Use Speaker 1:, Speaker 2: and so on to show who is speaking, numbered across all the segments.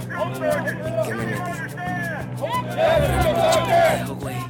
Speaker 1: ¿Qué me metí? ¿Qué me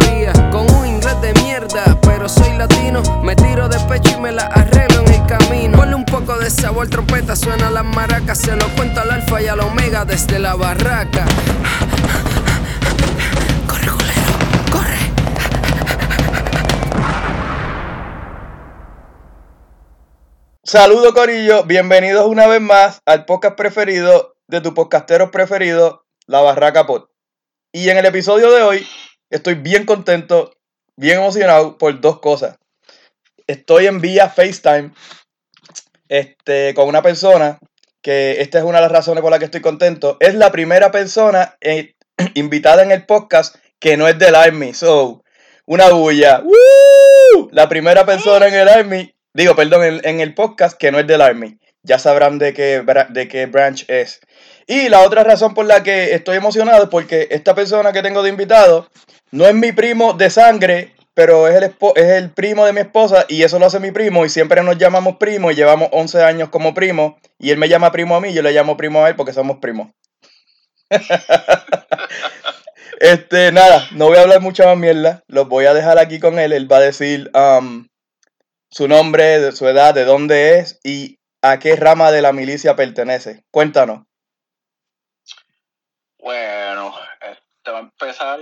Speaker 1: con un inglés de mierda, pero soy latino, me tiro de pecho y me la arreglo en el camino. Ponle un poco de sabor, trompeta, suena las maracas, se lo cuento al alfa y al omega desde la barraca. Corre, culero, corre.
Speaker 2: Saludos Corillo, bienvenidos una vez más al podcast preferido de tu podcastero preferido, La Barraca Pod. Y en el episodio de hoy estoy bien contento, bien emocionado por dos cosas. Estoy en vía FaceTime este, con una persona que esta es una de las razones por las que estoy contento. Es la primera persona eh, invitada en el podcast que no es del Army. So, una bulla. La primera persona en el Army, digo, perdón, en, en el podcast que no es del Army. Ya sabrán de qué, de qué branch es. Y la otra razón por la que estoy emocionado es porque esta persona que tengo de invitado no es mi primo de sangre, pero es el, es el primo de mi esposa y eso lo hace mi primo y siempre nos llamamos primo y llevamos 11 años como primo y él me llama primo a mí yo le llamo primo a él porque somos primos. este, nada, no voy a hablar mucha más mierda, los voy a dejar aquí con él, él va a decir um, su nombre, su edad, de dónde es y a qué rama de la milicia pertenece. Cuéntanos.
Speaker 3: Bueno, este va a empezar.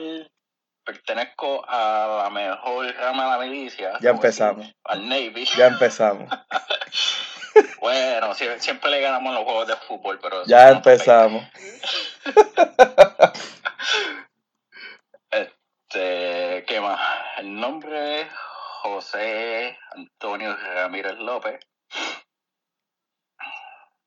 Speaker 3: Pertenezco a la mejor rama de la milicia.
Speaker 2: Ya
Speaker 3: decir,
Speaker 2: empezamos.
Speaker 3: Al Navy.
Speaker 2: Ya empezamos.
Speaker 3: Bueno, sie- siempre, le ganamos los juegos de fútbol, pero.
Speaker 2: Ya empezamos.
Speaker 3: Este, ¿qué más? El nombre es José Antonio Ramírez López.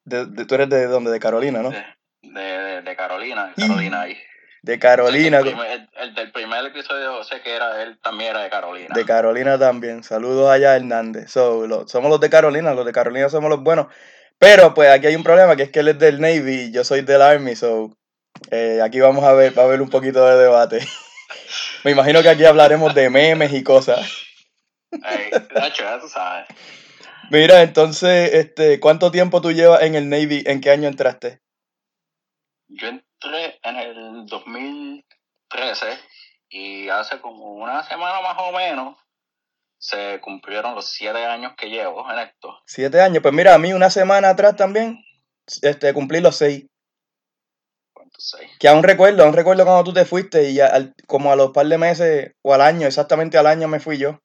Speaker 2: De- de- tú eres de dónde? De Carolina, ¿no?
Speaker 3: De, de, de Carolina.
Speaker 2: Y-
Speaker 3: Carolina ahí.
Speaker 2: De Carolina.
Speaker 3: El, primer- el- el del primer episodio José que era él también era de Carolina.
Speaker 2: De Carolina también. Saludos allá, Hernández. So, lo- somos los de Carolina, los de Carolina somos los buenos. Pero pues aquí hay un problema, que es que él es del Navy y yo soy del Army, so eh, aquí vamos a ver, va a haber un poquito de debate. Me imagino que aquí hablaremos de memes y cosas.
Speaker 3: Ey, Nacho, ya tú sabes.
Speaker 2: Mira, entonces, este, ¿cuánto tiempo tú llevas en el Navy? ¿En qué año entraste?
Speaker 3: Yo entré en el 2013 y hace como una semana más o menos se cumplieron los siete años que llevo en esto.
Speaker 2: Siete años. Pues mira, a mí una semana atrás también, este, cumplí los seis.
Speaker 3: ¿Cuántos seis?
Speaker 2: Que aún recuerdo, aún recuerdo cuando tú te fuiste y al- como a los par de meses o al año, exactamente al año me fui yo.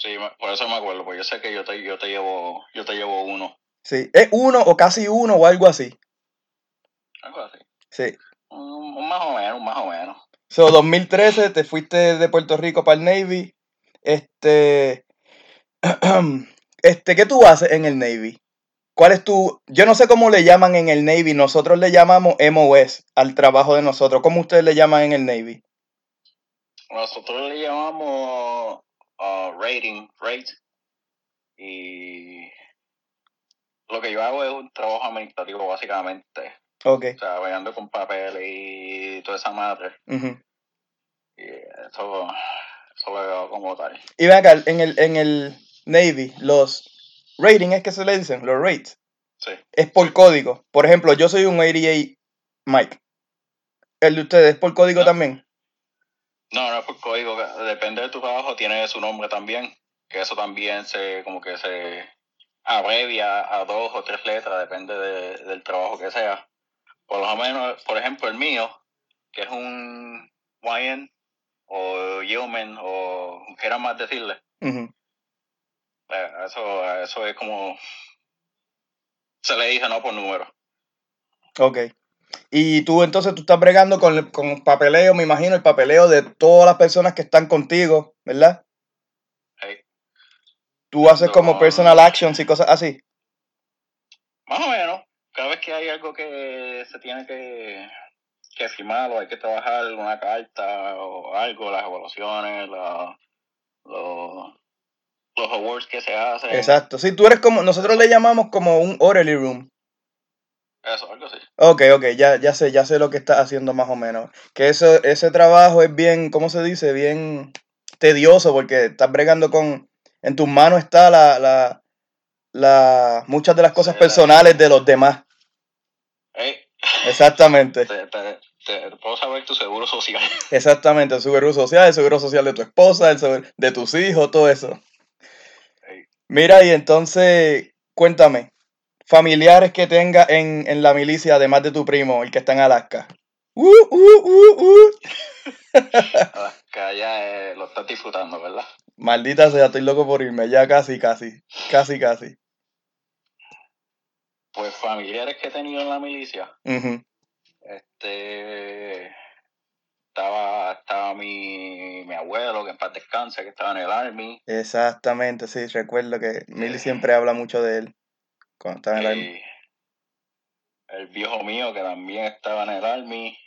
Speaker 3: Sí, por eso me acuerdo, porque yo sé que yo te, yo te llevo, yo te llevo uno.
Speaker 2: Sí, es uno o casi uno o algo así.
Speaker 3: Algo así.
Speaker 2: Sí.
Speaker 3: Un, un más o menos, un más o menos.
Speaker 2: So, 2013 te fuiste de Puerto Rico para el Navy. Este, este, ¿qué tú haces en el Navy? ¿Cuál es tu, yo no sé cómo le llaman en el Navy, nosotros le llamamos MOS al trabajo de nosotros. ¿Cómo ustedes le llaman en el Navy?
Speaker 3: Nosotros le llamamos uh, rating, rate. Y lo que yo hago es un trabajo administrativo, básicamente.
Speaker 2: Ok.
Speaker 3: O sea, vayando con papel y toda esa madre.
Speaker 2: ujú.
Speaker 3: Y eso, eso lo veo como tal.
Speaker 2: Y ven acá, en el, en el Navy, los ratings es que se le dicen, los rates,
Speaker 3: Sí.
Speaker 2: es por código. Por ejemplo, yo soy un 88 Mike. ¿El de ustedes es por código
Speaker 3: No.
Speaker 2: también?
Speaker 3: No, no es por código. Depende de tu trabajo, tiene su nombre también. Que eso también se, como que se abrevia a dos o tres letras, depende de- del trabajo que sea. Por lo menos, por ejemplo, el mío, que es un YN o Yeoman o quiera más decirle. Eh, Eso, eso es como se le dice no por número.
Speaker 2: Ok. Y tú entonces tú estás bregando con, con papeleo, me imagino, el papeleo de todas las personas que están contigo, ¿verdad?
Speaker 3: Hey,
Speaker 2: Tú haces como personal actions y cosas así.
Speaker 3: Más o menos, vez que hay algo que se tiene que, que firmar o hay que trabajar una carta o algo, las evaluaciones, la, los, los awards que se hacen.
Speaker 2: Exacto. Sí, tú eres como, nosotros le llamamos como un orderly room.
Speaker 3: Eso, algo así.
Speaker 2: Ok, ok, ya, ya sé, ya sé lo que estás haciendo más o menos. Que eso, ese trabajo es bien, ¿cómo se dice? Bien tedioso porque estás bregando con, en tus manos está la, la, la muchas de las cosas
Speaker 3: Sí,
Speaker 2: personales de los demás. Exactamente,
Speaker 3: te, te, te- puedo saber tu seguro social.
Speaker 2: exactamente. El seguro social, el seguro social de tu esposa, el seguro de tus hijos, todo eso. Mira, y entonces, cuéntame, familiares que tenga en, en la milicia, además de tu primo, el que está en Alaska. Uh, uh, uh, uh.
Speaker 3: que ya eh, lo estás disfrutando, ¿verdad?
Speaker 2: Maldita sea, estoy loco por irme. Ya casi, casi. Casi, casi.
Speaker 3: Pues familiares que he tenido en la milicia, este estaba, estaba mi, mi abuelo, que en paz descanse, que estaba en el army.
Speaker 2: Exactamente, sí. Recuerdo que Milly siempre habla mucho de él. Cuando estaba en el army.
Speaker 3: Eh, el viejo mío que también estaba en el Army.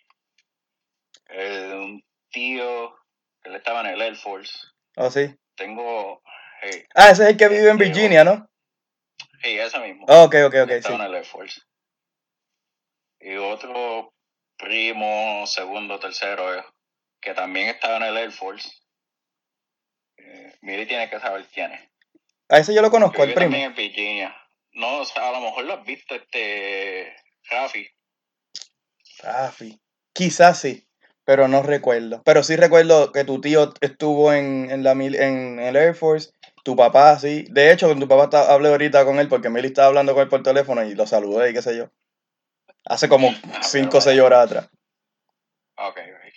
Speaker 3: El, un tío que él estaba en el Air Force.
Speaker 2: Oh, sí.
Speaker 3: Tengo. eh,
Speaker 2: Ah, ese es el que vive en
Speaker 3: Este,
Speaker 2: Virginia, ¿no?
Speaker 3: Sí, ese mismo.
Speaker 2: Oh, ok, ok, ok, sí.
Speaker 3: estaba en el Air Force. Y otro primo, segundo, tercero, eh, que también estaba en el Air Force. Eh, Miri tiene que saber quién es.
Speaker 2: A ese yo lo conozco,
Speaker 3: Que
Speaker 2: el primo.
Speaker 3: también en Virginia. No, o sea, a lo mejor lo has visto, este. Rafi.
Speaker 2: Rafi. Quizás sí, pero no recuerdo. Pero sí recuerdo que tu tío estuvo en, en, la, en el Air Force, tu papá, sí. De hecho, con tu papá ta- hablé ahorita con él porque Milly estaba hablando con él por teléfono y lo saludé y qué sé yo. Hace como
Speaker 3: Ah,
Speaker 2: 5 o
Speaker 3: pero
Speaker 2: 6 horas atrás.
Speaker 3: Ok, ok.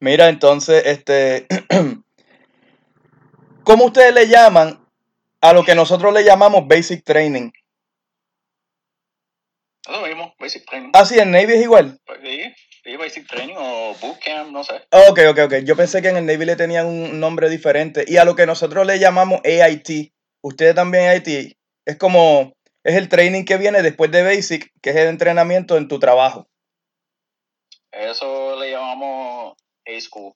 Speaker 2: Mira, entonces, este. ¿Cómo ustedes le llaman a lo que nosotros le llamamos basic training?
Speaker 3: Lo mismo, Basic Training.
Speaker 2: Ah, sí, en Navy es igual.
Speaker 3: Pues sí, Basic Training o Bootcamp, no sé.
Speaker 2: Ok, ok, ok. Yo pensé que en el Navy le tenían un nombre diferente. Y a lo que nosotros le llamamos AIT, ustedes también AIT, es como, es el training que viene después de Basic, que es el entrenamiento en tu trabajo.
Speaker 3: Eso le llamamos A-School.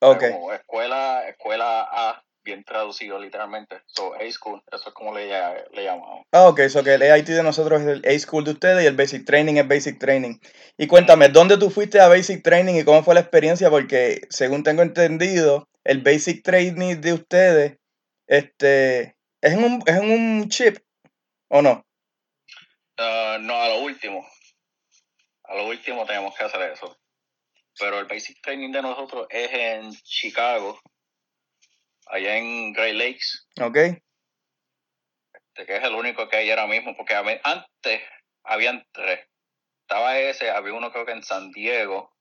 Speaker 2: Ok,
Speaker 3: Como escuela, escuela A, bien traducido literalmente. So, A-School, eso es como le, lla- le llamamos.
Speaker 2: ah, ok, so que el AIT de nosotros es el A-School de ustedes y el Basic Training es Basic Training. Y cuéntame, ¿dónde tú fuiste a Basic Training y cómo fue la experiencia? Porque según tengo entendido, el Basic Training de ustedes, este, es en un, es en un chip, ¿o no?
Speaker 3: Ah, no, a lo último. A lo último tenemos que hacer eso. Pero el Basic Training de nosotros es en Chicago, allá en Great Lakes.
Speaker 2: Ok,
Speaker 3: de que es el único que hay ahora mismo, porque antes habían tres. Estaba ese, había uno creo que en San Diego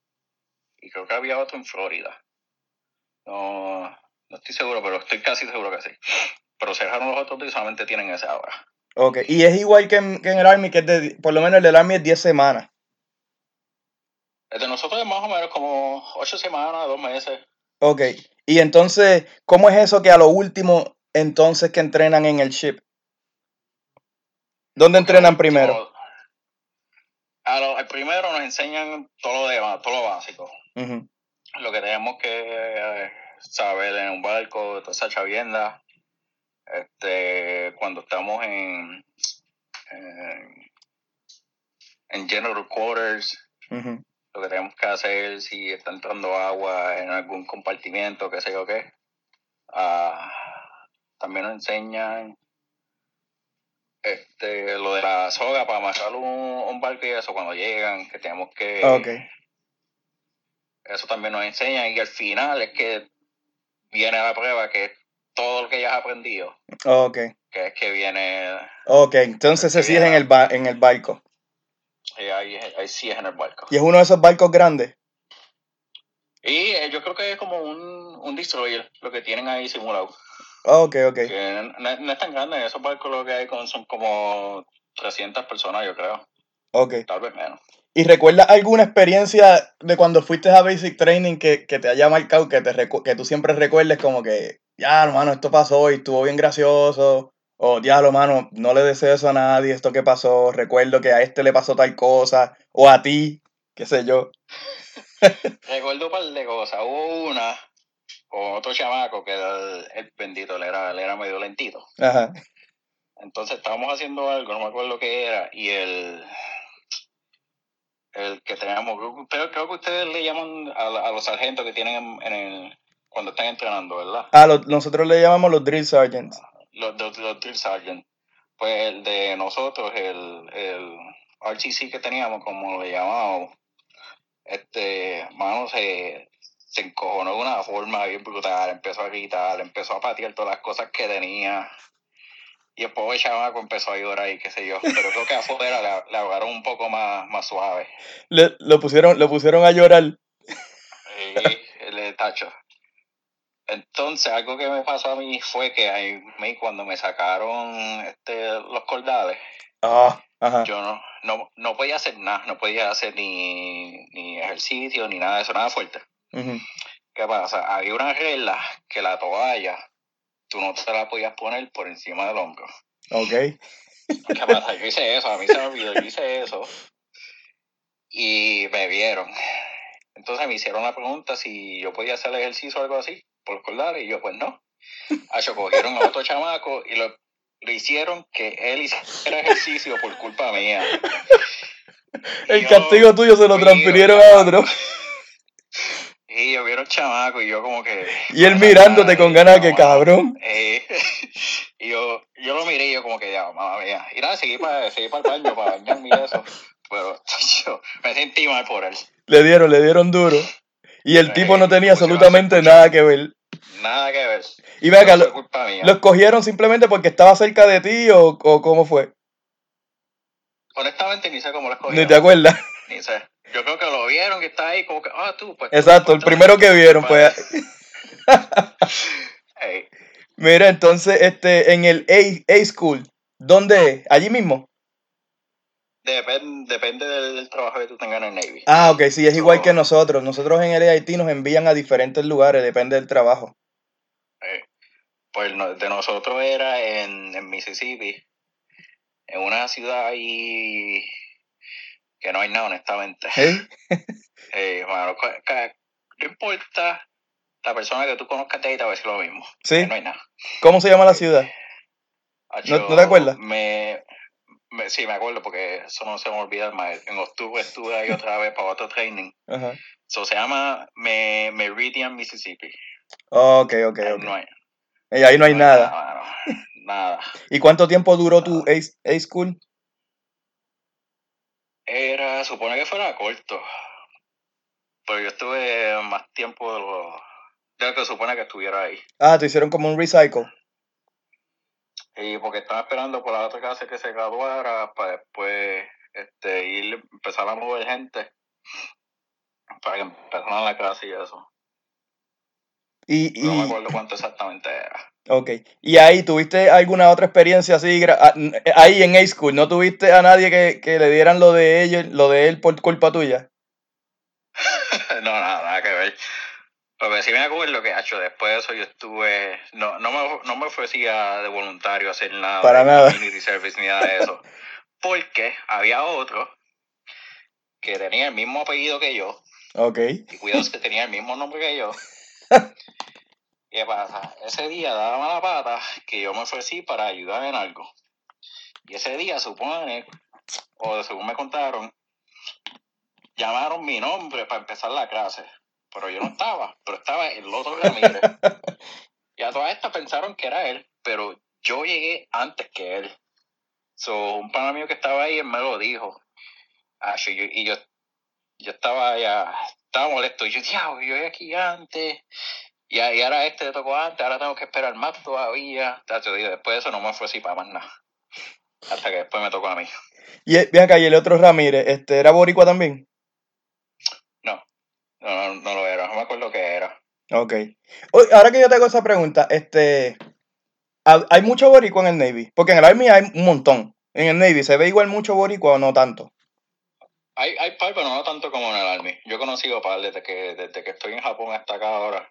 Speaker 3: y creo que había otro en Florida. No, no estoy seguro, pero estoy casi seguro que sí. Pero cerraron los otros y solamente tienen ese ahora.
Speaker 2: ok. Y es igual que en, que en el Army, que es de, por lo menos el del Army es 10 semanas.
Speaker 3: El de nosotros es más o menos como ocho semanas, dos meses.
Speaker 2: Ok. Y entonces, ¿cómo es eso que a lo último, entonces que entrenan en el ship? ¿Dónde entrenan primero?
Speaker 3: A lo, al primero nos enseñan todo lo demás, todo lo básico. Lo que tenemos que eh, saber en un barco, toda esa chavienda, este, cuando estamos en, en, en general quarters. Lo que tenemos que hacer si está entrando agua en algún compartimiento, qué sé yo qué. Ah, también nos enseñan este, lo de la soga para amarrar un, un barco y eso cuando llegan, que tenemos que... Eso también nos enseñan y al final es que viene la prueba que es todo lo que ya has aprendido,
Speaker 2: Ok.
Speaker 3: que es que viene
Speaker 2: Ok. Entonces se es en el, ba- en el barco.
Speaker 3: Sí es en el barco.
Speaker 2: Y es uno de esos barcos grandes.
Speaker 3: Y eh, yo creo que es como un, un destroyer lo que tienen ahí simulado.
Speaker 2: Ok, ok.
Speaker 3: Que no, no es tan grande, esos barcos lo que hay con, son como 300 personas, yo creo,
Speaker 2: Ok.
Speaker 3: tal vez menos.
Speaker 2: ¿Y recuerdas alguna experiencia de cuando fuiste a Basic Training que, que te haya marcado, que, te que tú siempre recuerdes como que, ya, hermano, esto pasó y estuvo bien gracioso? O, diablo, mano, no le deseo eso a nadie, esto que pasó, recuerdo que a este le pasó tal cosa, o a ti, qué sé yo.
Speaker 3: Recuerdo un par de cosas. Hubo una con otro chamaco que era el, el bendito, él era, él era medio lentito.
Speaker 2: Ajá.
Speaker 3: Entonces estábamos haciendo algo, no me acuerdo qué era, y el, el que teníamos, pero creo que ustedes le llaman a, la- a los sargentos que tienen en, en el, cuando están entrenando, ¿verdad?
Speaker 2: Ah, lo- nosotros le llamamos los drill sergeants.
Speaker 3: Los, los, los drill sergeant. Pues el de nosotros, el, el RTC que teníamos, como le llamábamos, este, mano, se, se encojonó de una forma bien brutal, empezó a gritar, empezó a patear todas las cosas que tenía. Y el pobre chamaco empezó a llorar y qué sé yo. Pero creo que afuera le, le hablaron un poco más, más suave.
Speaker 2: Le, lo, pusieron, lo pusieron a llorar.
Speaker 3: Y el tacho. Entonces, algo que me pasó a mí fue que a mí cuando me sacaron este, los cordales,
Speaker 2: Ah, ajá.
Speaker 3: yo no, no, no podía hacer nada, no podía hacer ni, ni ejercicio, ni nada de eso, nada fuerte. ¿Qué pasa? Había una regla que la toalla tú no te la podías poner por encima del hombro.
Speaker 2: Ok.
Speaker 3: ¿Qué pasa? Yo hice eso, a mí se me olvidó, yo hice eso y me vieron. Entonces me hicieron la pregunta si yo podía hacer ejercicio o algo así por cordales y yo pues no. Acho, cogieron a otro chamaco y lo, lo hicieron que él hiciera ejercicio por culpa mía. Y
Speaker 2: El
Speaker 3: yo
Speaker 2: castigo tuyo se lo transfirieron a otro.
Speaker 3: Y yo vieron chamaco y yo como que...
Speaker 2: Y él mirándote con ganas que cabrón.
Speaker 3: Eh, y yo, yo lo miré y yo como que ya, mamá mía. Y nada, seguí para seguí para el baño, para bañarme y eso. Pero yo me sentí mal por él.
Speaker 2: Le dieron, le dieron duro. Y el
Speaker 3: Sí,
Speaker 2: tipo no tenía
Speaker 3: pusieron
Speaker 2: absolutamente nada que ver.
Speaker 3: Nada que ver.
Speaker 2: Y ve acá,
Speaker 3: No fue
Speaker 2: ¿lo,
Speaker 3: culpa mía.
Speaker 2: ¿lo escogieron simplemente porque estaba cerca de ti o, o cómo fue?
Speaker 3: Honestamente ni sé cómo lo
Speaker 2: Ni
Speaker 3: escogieron.
Speaker 2: te acuerdas.
Speaker 3: Ni sé. Yo creo que lo vieron que está ahí como que, ah, tú, pues.
Speaker 2: Exacto, el
Speaker 3: pues,
Speaker 2: primero que vieron fue...
Speaker 3: Ey,
Speaker 2: Mira, entonces, este, en el A, A School, ¿dónde es? ¿Allí mismo?
Speaker 3: Depen- depende del, trabajo que tú tengas en el Navy.
Speaker 2: Ah, ok, sí, es igual
Speaker 3: So-
Speaker 2: que nosotros. Nosotros en el AIT nos envían a diferentes lugares, depende del trabajo.
Speaker 3: Eh, pues no- de nosotros era en, en Mississippi, en una ciudad ahí que no hay nada, honestamente.
Speaker 2: ¿Eh?
Speaker 3: Eh, bueno, no importa la persona que tú conozcas de ahí, te va a decir lo mismo.
Speaker 2: ¿Sí?
Speaker 3: No hay nada.
Speaker 2: ¿Cómo se llama la ciudad?
Speaker 3: Acho,
Speaker 2: ¿No- no te acuerdas?
Speaker 3: Me- sí, me acuerdo porque eso no se me olvida más. En octubre estuve ahí otra vez para otro training.
Speaker 2: Ajá.
Speaker 3: So, se llama Me- Meridian, Mississippi.
Speaker 2: Ok, ok,
Speaker 3: Ahí
Speaker 2: ok.
Speaker 3: no hay,
Speaker 2: Y ahí no hay nada.
Speaker 3: Nada.
Speaker 2: ¿Y cuánto tiempo duró tu A, A School?
Speaker 3: Era, supone que fuera corto. Pero yo estuve más tiempo de lo, de lo que supone que estuviera ahí.
Speaker 2: Ah, te hicieron como un recycle.
Speaker 3: Y porque estaba esperando por la otra clase que se graduara para después este, ir, empezar a mover gente para que empezaran la clase y eso.
Speaker 2: Y,
Speaker 3: No me acuerdo cuánto exactamente era.
Speaker 2: ok. ¿Y ahí tuviste alguna otra experiencia así? ah, n- Ahí en A School, ¿no tuviste a nadie que, que le dieran lo de ellos, lo de él por culpa tuya?
Speaker 3: no, nada, nada que ver. Lo que sí me acuerdo que, hecho, después de eso yo estuve, no, no, me, no me ofrecía de voluntario hacer nada.
Speaker 2: Para
Speaker 3: de
Speaker 2: nada.
Speaker 3: Community service ni nada de eso. Porque había otro que tenía el mismo apellido que yo,
Speaker 2: Ok.
Speaker 3: y cuidado que tenía el mismo nombre que yo. ¿Qué pasa? Ese día daba mala pata que yo me ofrecí para ayudar en algo. Y ese día supone, o según me contaron, llamaron mi nombre para empezar la clase. Pero yo no estaba, pero estaba el otro Ramírez. Y a todas estas pensaron que era él, pero yo llegué antes que él. So, un pana mío que estaba ahí, él me lo dijo. Ah, yo- y yo, yo estaba ya, estaba molesto. Y yo, diablo, yo llegué aquí antes. Y, y ahora este le tocó antes, ahora tengo que esperar más todavía. Tacho, y después de eso no me fue así para más nada. Hasta que después me tocó a mí.
Speaker 2: Y eh, ven acá, y el otro Ramírez, este, ¿era boricua también?
Speaker 3: No, no, no lo era, no me acuerdo qué era.
Speaker 2: Ok. Oye, ahora que yo te hago esa pregunta, este, ¿ha- ¿hay mucho boricua en el Navy? Porque en el Army hay un montón. En el Navy, ¿se ve igual mucho boricua o no tanto?
Speaker 3: Hay, hay par, pero no tanto como en el Army. Yo he conocido par desde que, desde que estoy en Japón hasta acá ahora.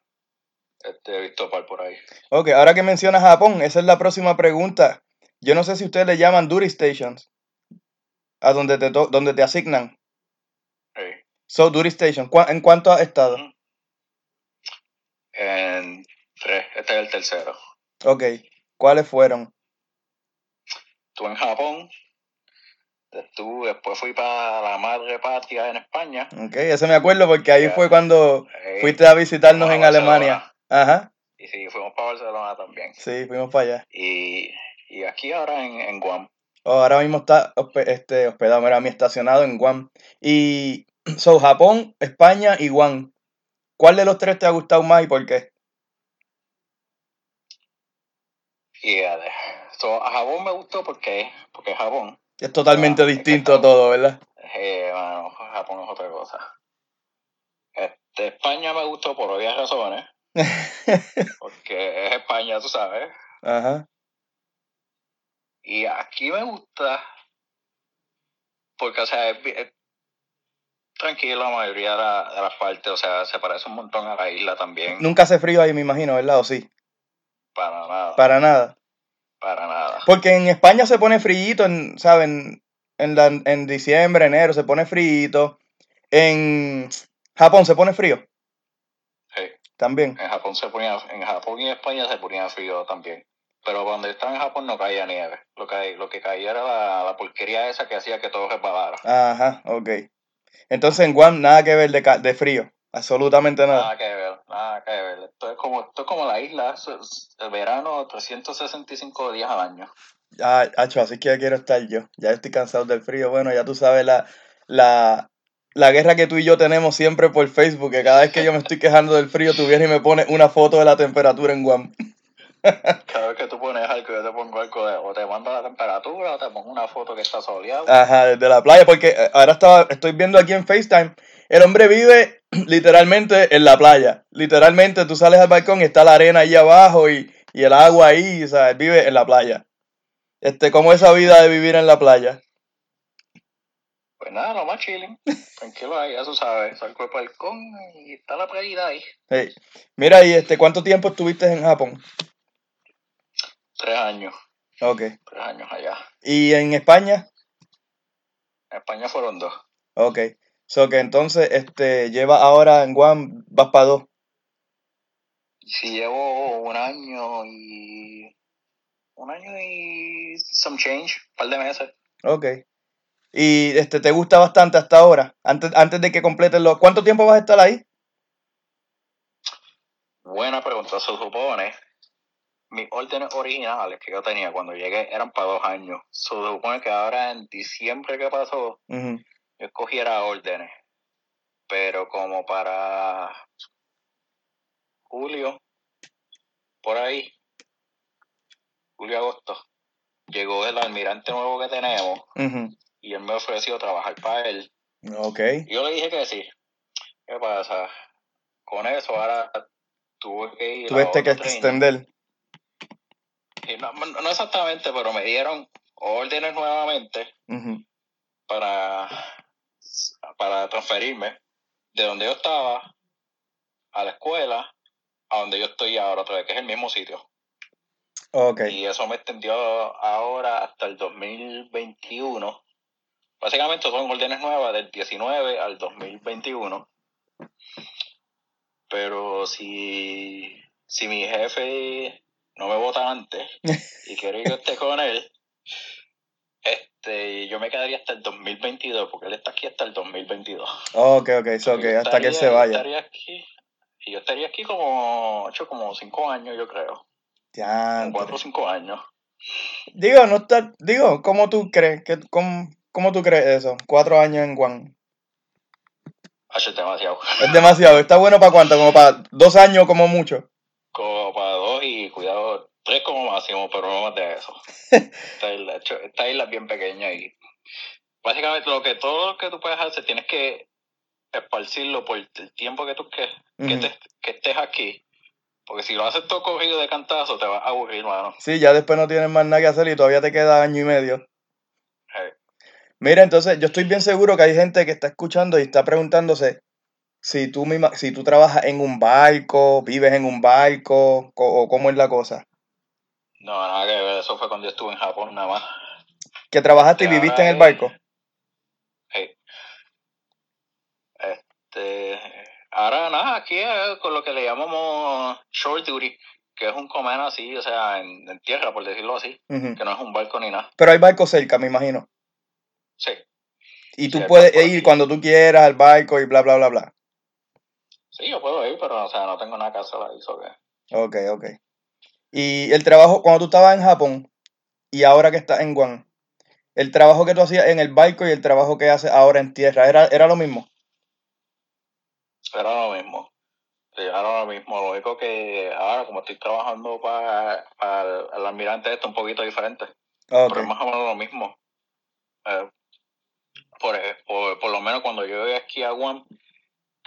Speaker 3: Este, he visto par por ahí.
Speaker 2: Ok, ahora que mencionas Japón, esa es la próxima pregunta. Yo no sé si ustedes le llaman duty stations. A donde te, to- donde te asignan. So, duty station. ¿Cuá- ¿En cuánto has estado?
Speaker 3: En tres, este es el tercero.
Speaker 2: Ok. ¿Cuáles fueron?
Speaker 3: Estuve en Japón, estuve, después fui para la madre patria en España.
Speaker 2: Ok, ese me acuerdo porque ahí fue cuando fuiste a visitarnos en
Speaker 3: Barcelona.
Speaker 2: Alemania. Ajá.
Speaker 3: Y sí, fuimos para Barcelona también.
Speaker 2: Sí, fuimos para allá.
Speaker 3: Y, y aquí ahora en, en Guam.
Speaker 2: Oh, ahora mismo está este, hospedado, mira, mi estacionado en Guam. Y, so, Japón, España y Guam. ¿Cuál de los tres te ha gustado más y por qué?
Speaker 3: Y eh, so, a Japón me gustó porque, porque es Japón.
Speaker 2: Es totalmente
Speaker 3: Ah, es que
Speaker 2: distinto
Speaker 3: está-
Speaker 2: todo, ¿verdad?
Speaker 3: Eh, bueno, Japón es otra cosa. Este, España me gustó por obvias razones. Porque es España, tú sabes.
Speaker 2: Ajá.
Speaker 3: Y aquí me gusta porque, o sea, es tranquilo la mayoría de, la- de las partes, o sea, se parece un montón a la isla también.
Speaker 2: Nunca hace frío ahí, me imagino, ¿verdad? ¿O sí?
Speaker 3: Para nada,
Speaker 2: Para nada.
Speaker 3: para nada.
Speaker 2: Porque en España se pone frío, en, ¿saben? En, la, en diciembre, enero se pone frío. En Japón se pone frío
Speaker 3: Sí,
Speaker 2: también.
Speaker 3: en Japón se ponía, en Japón y España se ponía frío también. Pero cuando estaba en Japón no caía nieve. Lo que, lo que caía era la, la porquería esa que hacía que todo resbalara.
Speaker 2: Ajá, ok. Entonces en Guam nada que ver de, ca- de frío. Absolutamente nada.
Speaker 3: Nada que ver, nada que ver. Esto es como, esto es como la isla, es el verano, 365 días al año.
Speaker 2: Ah, acho, así que ya quiero estar yo. Ya estoy cansado del frío. Bueno, ya tú sabes la, la, la guerra que tú y yo tenemos siempre por Facebook, que cada vez que yo me estoy quejando del frío, tú vienes y me pones una foto de la temperatura en Guam.
Speaker 3: Cada vez que tú pones algo, yo te pongo algo de, o te mando la temperatura, o te pongo una foto que está soleado.
Speaker 2: Ajá, desde la playa, porque eh, ahora estaba, estoy viendo aquí en FaceTime, el hombre vive literalmente en la playa. Literalmente tú sales al balcón y está la arena ahí abajo y, y el agua ahí, o sea, él vive en la playa. Este, ¿cómo es esa vida de vivir en la playa?
Speaker 3: Pues nada, lo más chilling. Tranquilo ahí, ya tú sabes. Salgo del balcón y está la playita ahí.
Speaker 2: Hey, Mira, y este, ¿cuánto tiempo estuviste en Japón?
Speaker 3: Tres años,
Speaker 2: Ok.
Speaker 3: tres años allá.
Speaker 2: ¿Y en España?
Speaker 3: En España fueron dos.
Speaker 2: Ok. So que entonces, este, lleva ahora en Guam, vas para dos.
Speaker 3: Si llevo un año y. Un año y. Some change, un par de meses.
Speaker 2: Ok. Y este, ¿te gusta bastante hasta ahora? Antes, antes de que completes los... ¿Cuánto tiempo vas a estar ahí?
Speaker 3: Buena pregunta, se supone. Mis órdenes originales que yo tenía cuando llegué eran para dos años. Se supone que ahora en diciembre que pasó,
Speaker 2: Ujú.
Speaker 3: yo escogiera órdenes. Pero como para julio, por ahí, julio-agosto, llegó el almirante nuevo que tenemos y él me ofreció trabajar para él.
Speaker 2: Ok.
Speaker 3: Y yo le dije que sí. ¿Qué pasa? Con eso ahora tuve que ir a
Speaker 2: Tuviste que extender.
Speaker 3: Y no, no exactamente, pero me dieron órdenes nuevamente para, para transferirme de donde yo estaba a la escuela a donde yo estoy ahora otra vez, que es el mismo sitio.
Speaker 2: Ok.
Speaker 3: Y eso me extendió ahora hasta el 2021. Básicamente son órdenes nuevas del 19 al 2021. Pero si, si mi jefe no me vota antes y quiere que yo esté con él, este, yo me quedaría hasta el 2022, porque él está aquí hasta el 2022.
Speaker 2: Ok, ok. So,
Speaker 3: Yo
Speaker 2: ok, hasta que él se
Speaker 3: yo
Speaker 2: vaya.
Speaker 3: estaría aquí, y yo estaría aquí como, hecho como cinco años, yo creo.
Speaker 2: Diantre.
Speaker 3: cuatro o cinco años.
Speaker 2: Digo, no está... Digo, ¿cómo tú crees? que cómo, ¿Cómo tú crees eso? Cuatro años en Guam.
Speaker 3: Es demasiado.
Speaker 2: Es demasiado. ¿Está bueno para cuánto? Como para dos años como mucho.
Speaker 3: como para dos y cuidado, tres como máximo, pero no más de eso. esta, isla, esta isla es bien pequeña y básicamente lo que todo lo que tú puedes hacer tienes que esparcirlo por el tiempo que tú que, que,
Speaker 2: Ujú.
Speaker 3: te- que estés aquí. Porque si lo haces todo cogido de cantazo, te vas a aburrir, mano.
Speaker 2: Sí, ya después no tienes más nada que hacer y todavía te queda año y medio.
Speaker 3: Eh,
Speaker 2: Mira, entonces yo estoy bien seguro que hay gente que está escuchando y está preguntándose si tú, misma, si tú trabajas en un barco, vives en un barco co- o cómo es la cosa.
Speaker 3: No, nada que ver, eso fue cuando yo estuve en Japón nada más.
Speaker 2: ¿Que trabajaste y viviste en el barco?
Speaker 3: Sí. Este, ahora nada, aquí es con lo que le llamamos short duty, que es un comer así, o sea, en, en tierra, por decirlo así, que no es un barco ni nada.
Speaker 2: Pero hay barcos cerca, me imagino.
Speaker 3: Sí,
Speaker 2: Y tú
Speaker 3: Sí,
Speaker 2: puedes ir cuando tú quieras al barco y bla, bla, bla, bla.
Speaker 3: Sí, yo puedo ir, pero o sea, no tengo nada que hacer ahí, so que-
Speaker 2: Ok, ok. Y el trabajo, cuando tú estabas en Japón y ahora que estás en Guam, el trabajo que tú hacías en el barco y el trabajo que haces ahora en tierra, ¿era, era lo mismo?
Speaker 3: Era lo mismo. Era lo mismo. Lo único que ahora, como estoy trabajando para, para el, almirante, esto es un poquito diferente.
Speaker 2: Ok,
Speaker 3: Pero es más o menos lo mismo. Eh, por, por, por lo menos cuando yo llegué aquí a Guam,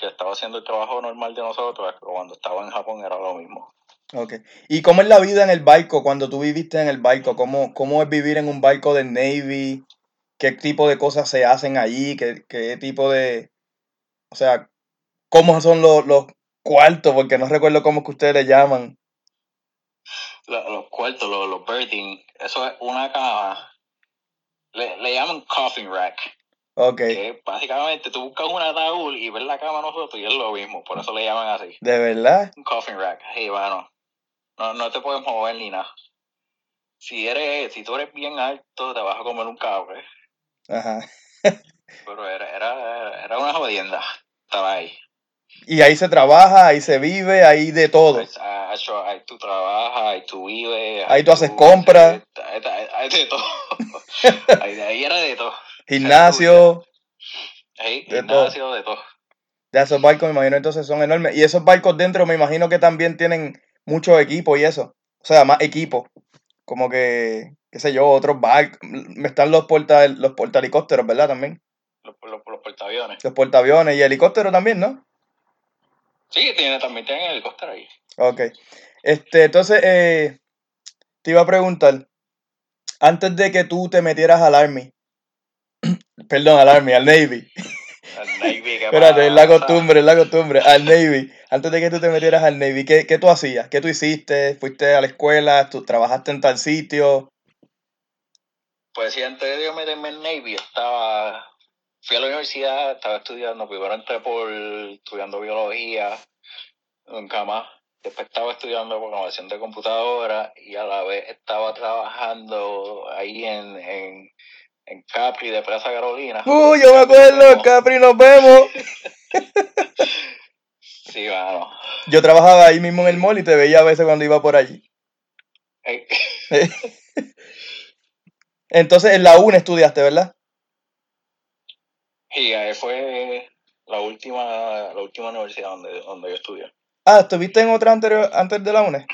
Speaker 3: que estaba haciendo el trabajo normal de nosotros, cuando estaba en Japón era lo mismo.
Speaker 2: ok. ¿Y cómo es la vida en el barco cuando tú viviste en el barco? ¿Cómo, cómo es vivir en un barco del Navy? ¿Qué tipo de cosas se hacen allí? ¿Qué, qué tipo de... O sea, ¿cómo son los, los cuartos? Porque no recuerdo cómo es que ustedes le llaman.
Speaker 3: Lo- los cuartos, los, los berthing, eso es una cama. Le, le llaman coffin rack.
Speaker 2: Ok,
Speaker 3: Que básicamente tú buscas un ataúd y ves la cama nosotros y es lo mismo. Por eso le llaman así.
Speaker 2: ¿de verdad?
Speaker 3: Un coffin rack. Hey, bueno. No, no te puedes mover ni nada. Si eres, si tú eres bien alto, te vas a comer un cable.
Speaker 2: Ajá.
Speaker 3: Pero era, era, era una jodienda. Estaba ahí.
Speaker 2: Y ahí se trabaja, ahí se vive, ahí de todo.
Speaker 3: Ahí, ahí- ahí tú trabajas, ahí tú vives.
Speaker 2: Ahí tú haces compras.
Speaker 3: Ahí, de todo. ahí era de todo.
Speaker 2: Gimnasio,
Speaker 3: Ahí,
Speaker 2: De todo.
Speaker 3: gimnasio, de todo.
Speaker 2: de esos barcos me imagino entonces son enormes. Y esos barcos dentro me imagino que también tienen mucho equipo y eso. O sea, más equipo. Como que, qué sé yo, otros barcos. Me están los porta, los portahelicópteros, ¿verdad? También.
Speaker 3: Los, los, los portaaviones.
Speaker 2: Los portaaviones y helicópteros también, ¿no?
Speaker 3: Sí, tiene, también tienen helicóptero ahí.
Speaker 2: Ok. Este, entonces, eh, te iba a preguntar, antes de que tú te metieras al Army, perdón, al Army, al Navy,
Speaker 3: El Navy, ¿qué
Speaker 2: espérate, es la costumbre, es la costumbre, al Navy, antes de que tú te metieras al Navy, ¿qué, qué tú hacías? ¿Qué tú hiciste? ¿Fuiste a la escuela? ¿Tú trabajaste en tal sitio?
Speaker 3: Pues sí, antes de yo meterme en Navy, estaba, fui a la universidad, estaba estudiando, primero entré por estudiando biología, nunca más. Después estaba estudiando programación de computadora y a la vez estaba trabajando ahí en, en, en Capri de Plaza Carolina.
Speaker 2: ¡Uh, yo me acuerdo, Capri, nos vemos!
Speaker 3: Sí, bueno.
Speaker 2: Yo trabajaba ahí mismo en el mall y te veía a veces cuando iba por allí.
Speaker 3: Eh,
Speaker 2: Entonces, en la UNE estudiaste, ¿verdad?
Speaker 3: Y ahí fue la última, la última universidad donde, donde yo estudié.
Speaker 2: Ah, ¿estuviste en otra anterior, antes de la UNE?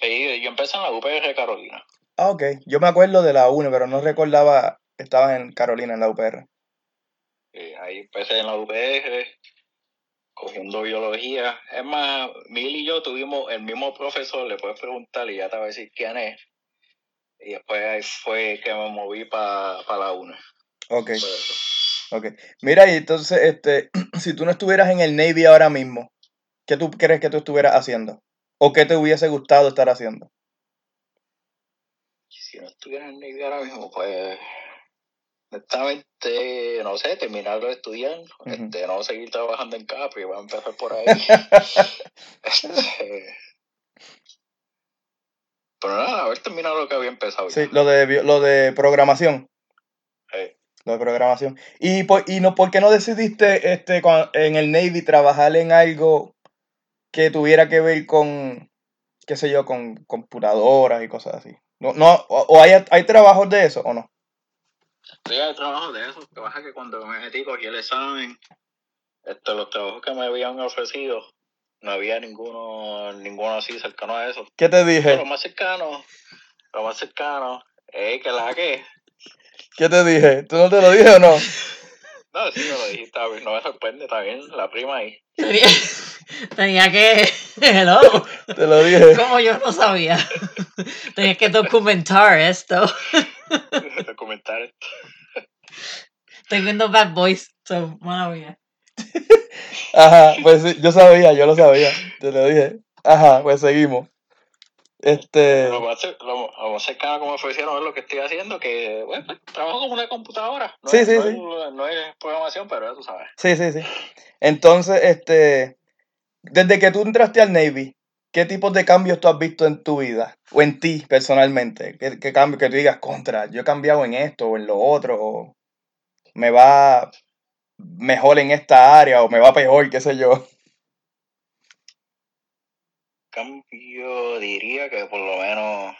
Speaker 3: Y yo empecé en la UPR Carolina.
Speaker 2: Ah, ok. Yo me acuerdo de la UNE, pero no recordaba estabas en Carolina, en la UPR.
Speaker 3: Y ahí empecé en la UPR, cogiendo biología. Es más, Mil y yo tuvimos el mismo profesor, le puedes preguntar y ya te va a decir quién es. Y después ahí fue que me moví para la UNE.
Speaker 2: Ok, ok. Mira, y entonces, este, si tú no estuvieras en el Navy ahora mismo, ¿qué tú crees que tú estuvieras haciendo? ¿O qué te hubiese gustado estar haciendo?
Speaker 3: Si no estuviera en el Navy ahora mismo, pues honestamente, no sé, terminarlo de estudiar, este, no seguir trabajando en Capri, voy a empezar por ahí. Este, pero nada, haber terminado lo que había empezado.
Speaker 2: Sí,
Speaker 3: ya.
Speaker 2: lo de, lo de programación. Lo de programación. ¿Y por, y no, por qué no decidiste este, en el Navy trabajar en algo que tuviera que ver con, qué sé yo, con computadoras y cosas así? No, no, o, o hay, hay trabajos de eso o no?
Speaker 3: Sí, hay trabajo de eso. Lo que pasa es que cuando me metí, cogí el examen, este, los trabajos que me habían ofrecido, no había ninguno, ninguno así cercano a eso.
Speaker 2: ¿Qué te
Speaker 3: Pero
Speaker 2: dije?
Speaker 3: lo más cercano, lo más cercano, es que la que.
Speaker 2: ¿Qué te dije? ¿Tú no te lo dije o no?
Speaker 3: No, sí me lo dijiste, no me sorprende también la prima ahí.
Speaker 4: Tenía, tenía que. Hello.
Speaker 2: Te lo dije.
Speaker 4: Como yo no sabía. Tenía que documentar esto.
Speaker 3: Documentar esto.
Speaker 4: Estoy viendo Bad Boys. So, mala mía.
Speaker 2: Ajá, pues sí, yo sabía, yo lo sabía. Te lo dije. Ajá, pues seguimos. Este,
Speaker 3: Lo más, cer- lo, lo más cercano como ofrecieron es lo que estoy haciendo, que bueno, trabajo con una computadora. No
Speaker 2: Sí,
Speaker 3: es,
Speaker 2: sí,
Speaker 3: no
Speaker 2: sí.
Speaker 3: Es, no es programación, pero tú sabes.
Speaker 2: sí, sí, sí. Entonces, este, desde que tú entraste al Navy, ¿qué tipos de cambios tú has visto en tu vida? O en ti personalmente. ¿Qué, qué cambios que tú digas, contra, yo he cambiado en esto o en lo otro? O me va mejor en esta área o me va peor, qué sé yo.
Speaker 3: Cambio, diría que por lo menos.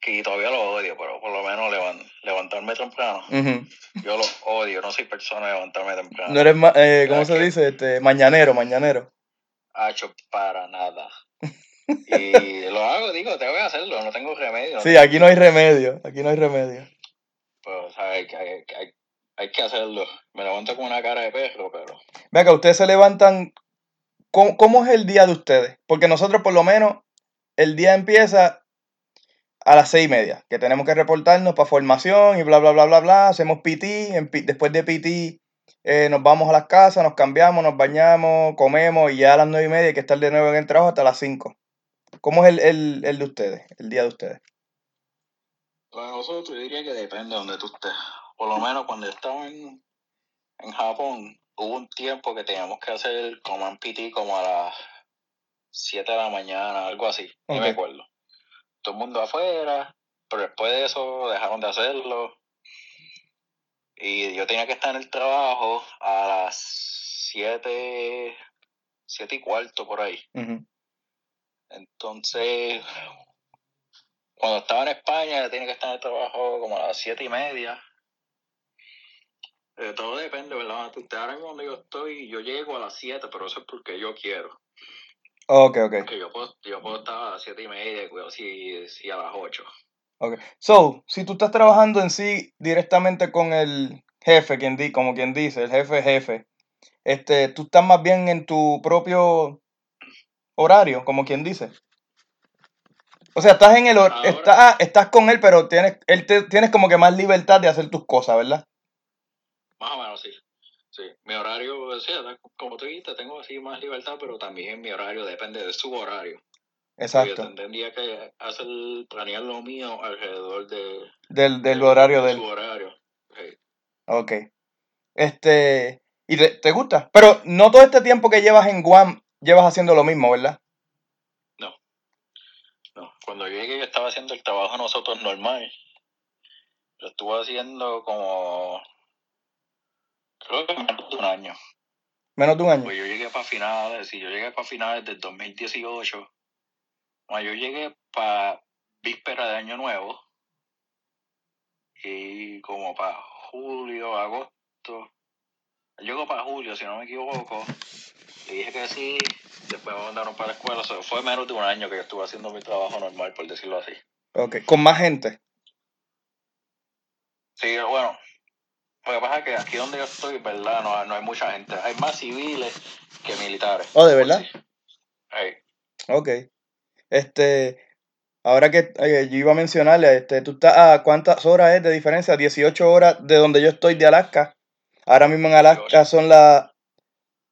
Speaker 3: Que todavía lo odio, pero por lo menos levan- levantarme temprano.
Speaker 2: Ujú.
Speaker 3: Yo lo odio, no soy persona de levantarme temprano.
Speaker 2: No eres, ma- eh, ¿cómo
Speaker 3: Ah,
Speaker 2: se
Speaker 3: que-
Speaker 2: dice? Este, mañanero, mañanero.
Speaker 3: Hacho para nada. Y lo hago, digo, tengo que hacerlo, no tengo remedio.
Speaker 2: Sí, aquí no hay remedio, aquí no hay remedio.
Speaker 3: Pues, o sea, hay, que- hay, que- hay, hay que hacerlo. Me levanto con una cara de perro, pero.
Speaker 2: Ve acá, ustedes se levantan. ¿Cómo, cómo es el día de ustedes? Porque nosotros, por lo menos, el día empieza a las seis y media, que tenemos que reportarnos para formación y bla, bla, bla, bla, bla. Hacemos PT. después de PT, eh, nos vamos a las casas, nos cambiamos, nos bañamos, comemos y ya a las nueve y media hay que estar de nuevo en el trabajo hasta las cinco. ¿Cómo es el, el, el de ustedes, el día de ustedes?
Speaker 3: Para nosotros, yo diría que depende de donde tú estés. Por lo menos cuando estaba en, en Japón, hubo un tiempo que teníamos que hacer Command PT como a las 7 de la mañana, algo así. No me acuerdo. Todo el mundo afuera, pero después de eso dejaron de hacerlo. Y yo tenía que estar en el trabajo a las 7, 7 y cuarto por ahí. Entonces, cuando estaba en España, tenía que estar en el trabajo como a las siete y media. Eh, todo depende, ¿verdad? Ahora donde yo estoy, yo llego a las 7, pero eso es porque yo quiero.
Speaker 2: Ok, ok.
Speaker 3: Que yo puedo, yo puedo estar a las siete y media, si, si a las 8.
Speaker 2: Ok. So, si tú estás trabajando en sí directamente con el jefe, quien di, como quien dice, el jefe jefe, este, tú estás más bien en tu propio horario, como quien dice. O sea, estás en el hor-
Speaker 3: Ahora-
Speaker 2: estás, estás con él, pero tienes, él te- tienes como que más libertad de hacer tus cosas, ¿verdad?
Speaker 3: Más o menos, sí. Sí, mi horario, o sea, como tú dijiste, tengo así más libertad, pero también mi horario depende de su horario. Yo
Speaker 2: Exacto.
Speaker 3: tendría que hacer, planear lo mío alrededor de,
Speaker 2: Del, del
Speaker 3: de-
Speaker 2: horario
Speaker 3: de
Speaker 2: de
Speaker 3: su horario. Sí.
Speaker 2: Ok. Este, ¿y te, te gusta? Pero no todo este tiempo que llevas en Guam llevas haciendo lo mismo, ¿verdad?
Speaker 3: No, cuando yo llegué yo estaba haciendo el trabajo nosotros normal. Lo estuve haciendo como creo que menos de un año.
Speaker 2: Menos de un año.
Speaker 3: Pues yo llegué para finales, sí, yo llegué para finales del 2018. Bueno, yo llegué para víspera de año nuevo. Y como para julio, agosto. Llego para julio, si no me equivoco. Le dije que sí. Después me mandaron para la escuela. O sea, fue menos de un año que yo estuve haciendo mi trabajo normal, por decirlo así.
Speaker 2: Ok. Con más gente.
Speaker 3: Sí, bueno. Lo que pasa es que aquí donde yo estoy, ¿verdad? No, no hay mucha gente. Hay más civiles que militares.
Speaker 2: Oh, ¿de verdad?
Speaker 3: Sí.
Speaker 2: Ok. Este, ahora que eh, yo iba a mencionarle, este, tú estás a cuántas horas es de diferencia? 18 horas de donde yo estoy de Alaska. Ahora mismo en Alaska
Speaker 3: 18.
Speaker 2: son las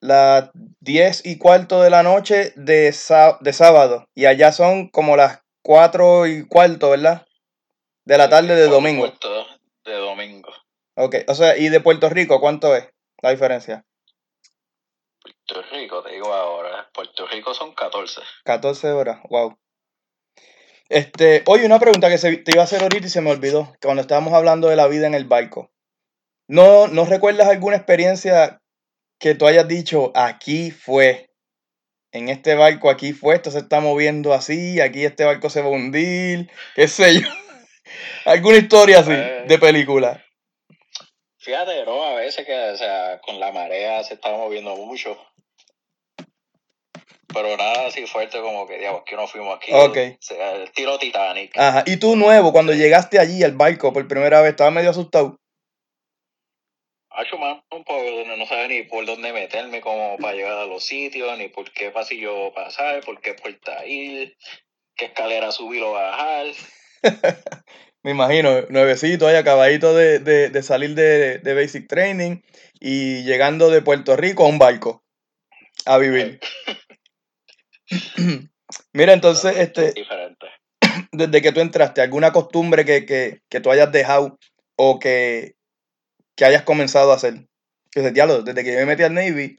Speaker 2: las 10 y cuarto de la noche de, de sábado. Y allá son como las 4 y cuarto, ¿verdad? De la tarde de domingo.
Speaker 3: De domingo.
Speaker 2: Ok, o sea, ¿y de Puerto Rico cuánto es la diferencia?
Speaker 3: Puerto Rico, te digo ahora. Puerto Rico son 14.
Speaker 2: 14 horas, wow. Este, oye, una pregunta que se, te iba a hacer ahorita y se me olvidó, cuando estábamos hablando de la vida en el barco. ¿No, ¿No recuerdas alguna experiencia que tú hayas dicho, aquí fue, en este barco aquí fue, esto se está moviendo así, aquí este barco se va a hundir, qué sé yo? ¿Alguna historia así
Speaker 3: Eh.
Speaker 2: de película?
Speaker 3: Fíjate, ¿no? A veces que, o sea, con la marea se está moviendo mucho. Pero nada así fuerte como que, digamos, que no fuimos aquí.
Speaker 2: Ok.
Speaker 3: O sea, el tiro Titanic.
Speaker 2: Ajá, y tú nuevo, cuando llegaste allí al barco por primera vez, estabas medio asustado.
Speaker 3: Ha hecho más un poco, no, no sabía ni por dónde meterme como para llegar a los sitios, ni por qué pasillo pasar, por qué puerta ir, qué escalera subir o bajar.
Speaker 2: Me imagino, nuevecito ahí, acabadito de, de, de salir de, de Basic Training y llegando de Puerto Rico a un barco a vivir. Mira, entonces, este,
Speaker 3: diferentes.
Speaker 2: desde que tú entraste, ¿alguna costumbre que, que, que tú hayas dejado o que, que hayas comenzado a hacer? Que se diablo, desde que yo me metí al Navy,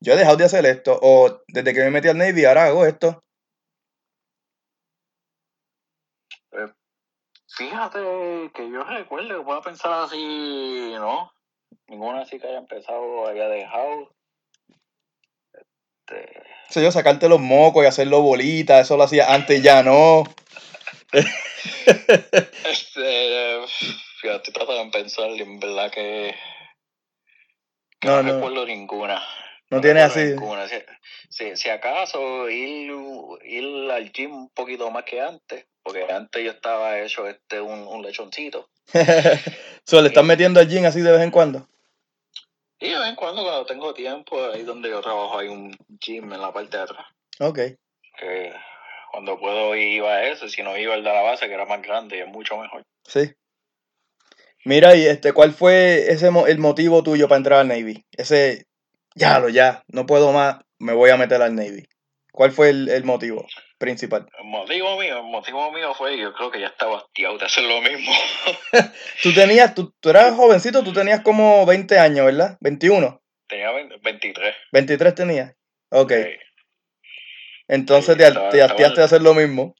Speaker 2: yo he dejado de hacer esto. O desde que me metí al Navy, ahora hago esto.
Speaker 3: Fíjate que yo recuerdo que puedo pensar así, ¿no? Ninguna así que haya empezado, haya dejado. Este,
Speaker 2: sea, yo sacarte los mocos y hacerlo bolita, eso lo hacía antes, ya no.
Speaker 3: este, fíjate, estoy tratando de pensar en verdad que, que
Speaker 2: No,
Speaker 3: no,
Speaker 2: no.
Speaker 3: recuerdo ninguna.
Speaker 2: No
Speaker 3: recuerdo
Speaker 2: así.
Speaker 3: Ninguna. Si, si, si acaso ir, ir al gym un poquito más que antes, porque antes yo estaba hecho este un, un lechoncito.
Speaker 2: so, le estás metiendo al gym así de vez en cuando.
Speaker 3: Y de vez en cuando, cuando tengo tiempo, ahí donde yo trabajo hay un gym en la parte de atrás.
Speaker 2: Ok.
Speaker 3: Que cuando puedo iba a ese, si no iba al de la base, que era más grande y es mucho mejor.
Speaker 2: Sí. Mira, y este, ¿cuál fue ese mo- el motivo tuyo para entrar al Navy? Ese, ya lo ya, no puedo más, me voy a meter al Navy. ¿Cuál fue el, el motivo principal?
Speaker 3: El motivo mío, el motivo mío fue, yo creo que ya estaba hastiado de hacer lo mismo.
Speaker 2: Tú tenías, tú, tú eras jovencito, tú tenías como 20 años, ¿verdad? 21,
Speaker 3: Tenía 20 23.
Speaker 2: 23 tenías. Ok.
Speaker 3: Sí,
Speaker 2: Entonces
Speaker 3: Sí,
Speaker 2: te,
Speaker 3: estaba-
Speaker 2: te hastiaste de hacer lo mismo.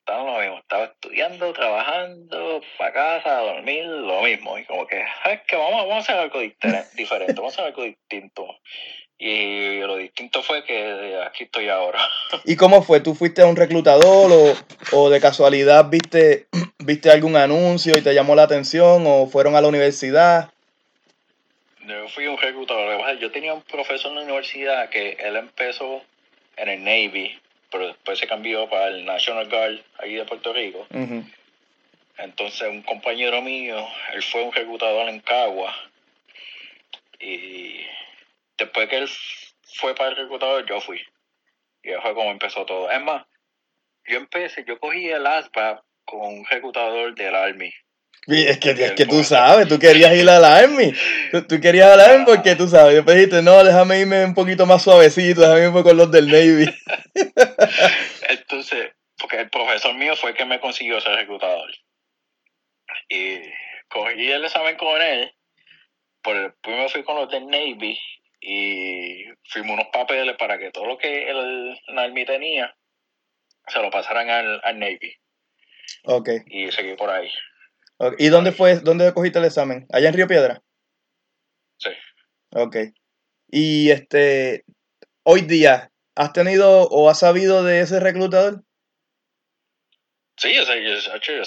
Speaker 3: estaba lo mismo, estaba estudiando, trabajando, para casa, a dormir, lo mismo. Y como que, es que vamos, vamos a hacer algo diferente, vamos a hacer algo distinto. Y lo distinto fue que aquí estoy ahora.
Speaker 2: ¿Y cómo fue? ¿Tú fuiste a un reclutador o, o de casualidad viste, viste algún anuncio y te llamó la atención o fueron a la universidad?
Speaker 3: Yo fui un reclutador. Yo tenía un profesor en la universidad que él empezó en el Navy, pero después se cambió para el National Guard ahí de Puerto Rico. Entonces un compañero mío, él fue un reclutador en Cagua. Y después que él fue para el reclutador, yo fui. Y ahí fue como empezó todo. Es más, yo empecé, yo cogí el ASPA con un reclutador del Army.
Speaker 2: Es que, es que tú sabes, tú querías ir a la Army. Tú, tú querías a la Army porque tú sabes. Después dijiste, no, déjame irme un poquito más suavecito, déjame irme con los del Navy.
Speaker 3: Entonces, porque el profesor mío fue el que me consiguió ser reclutador. Y cogí el examen con él. Por, primero fui con los del Navy y firmé unos papeles para que todo lo que el, el Army tenía se lo pasaran al, al Navy.
Speaker 2: Ok.
Speaker 3: Y seguí por ahí.
Speaker 2: ¿Y dónde fue, dónde cogiste el examen? ¿Allá en Río Piedra?
Speaker 3: Sí.
Speaker 2: Ok. Y este, hoy día, ¿has tenido o has sabido de ese reclutador?
Speaker 3: Sí, yo sé, yo, yo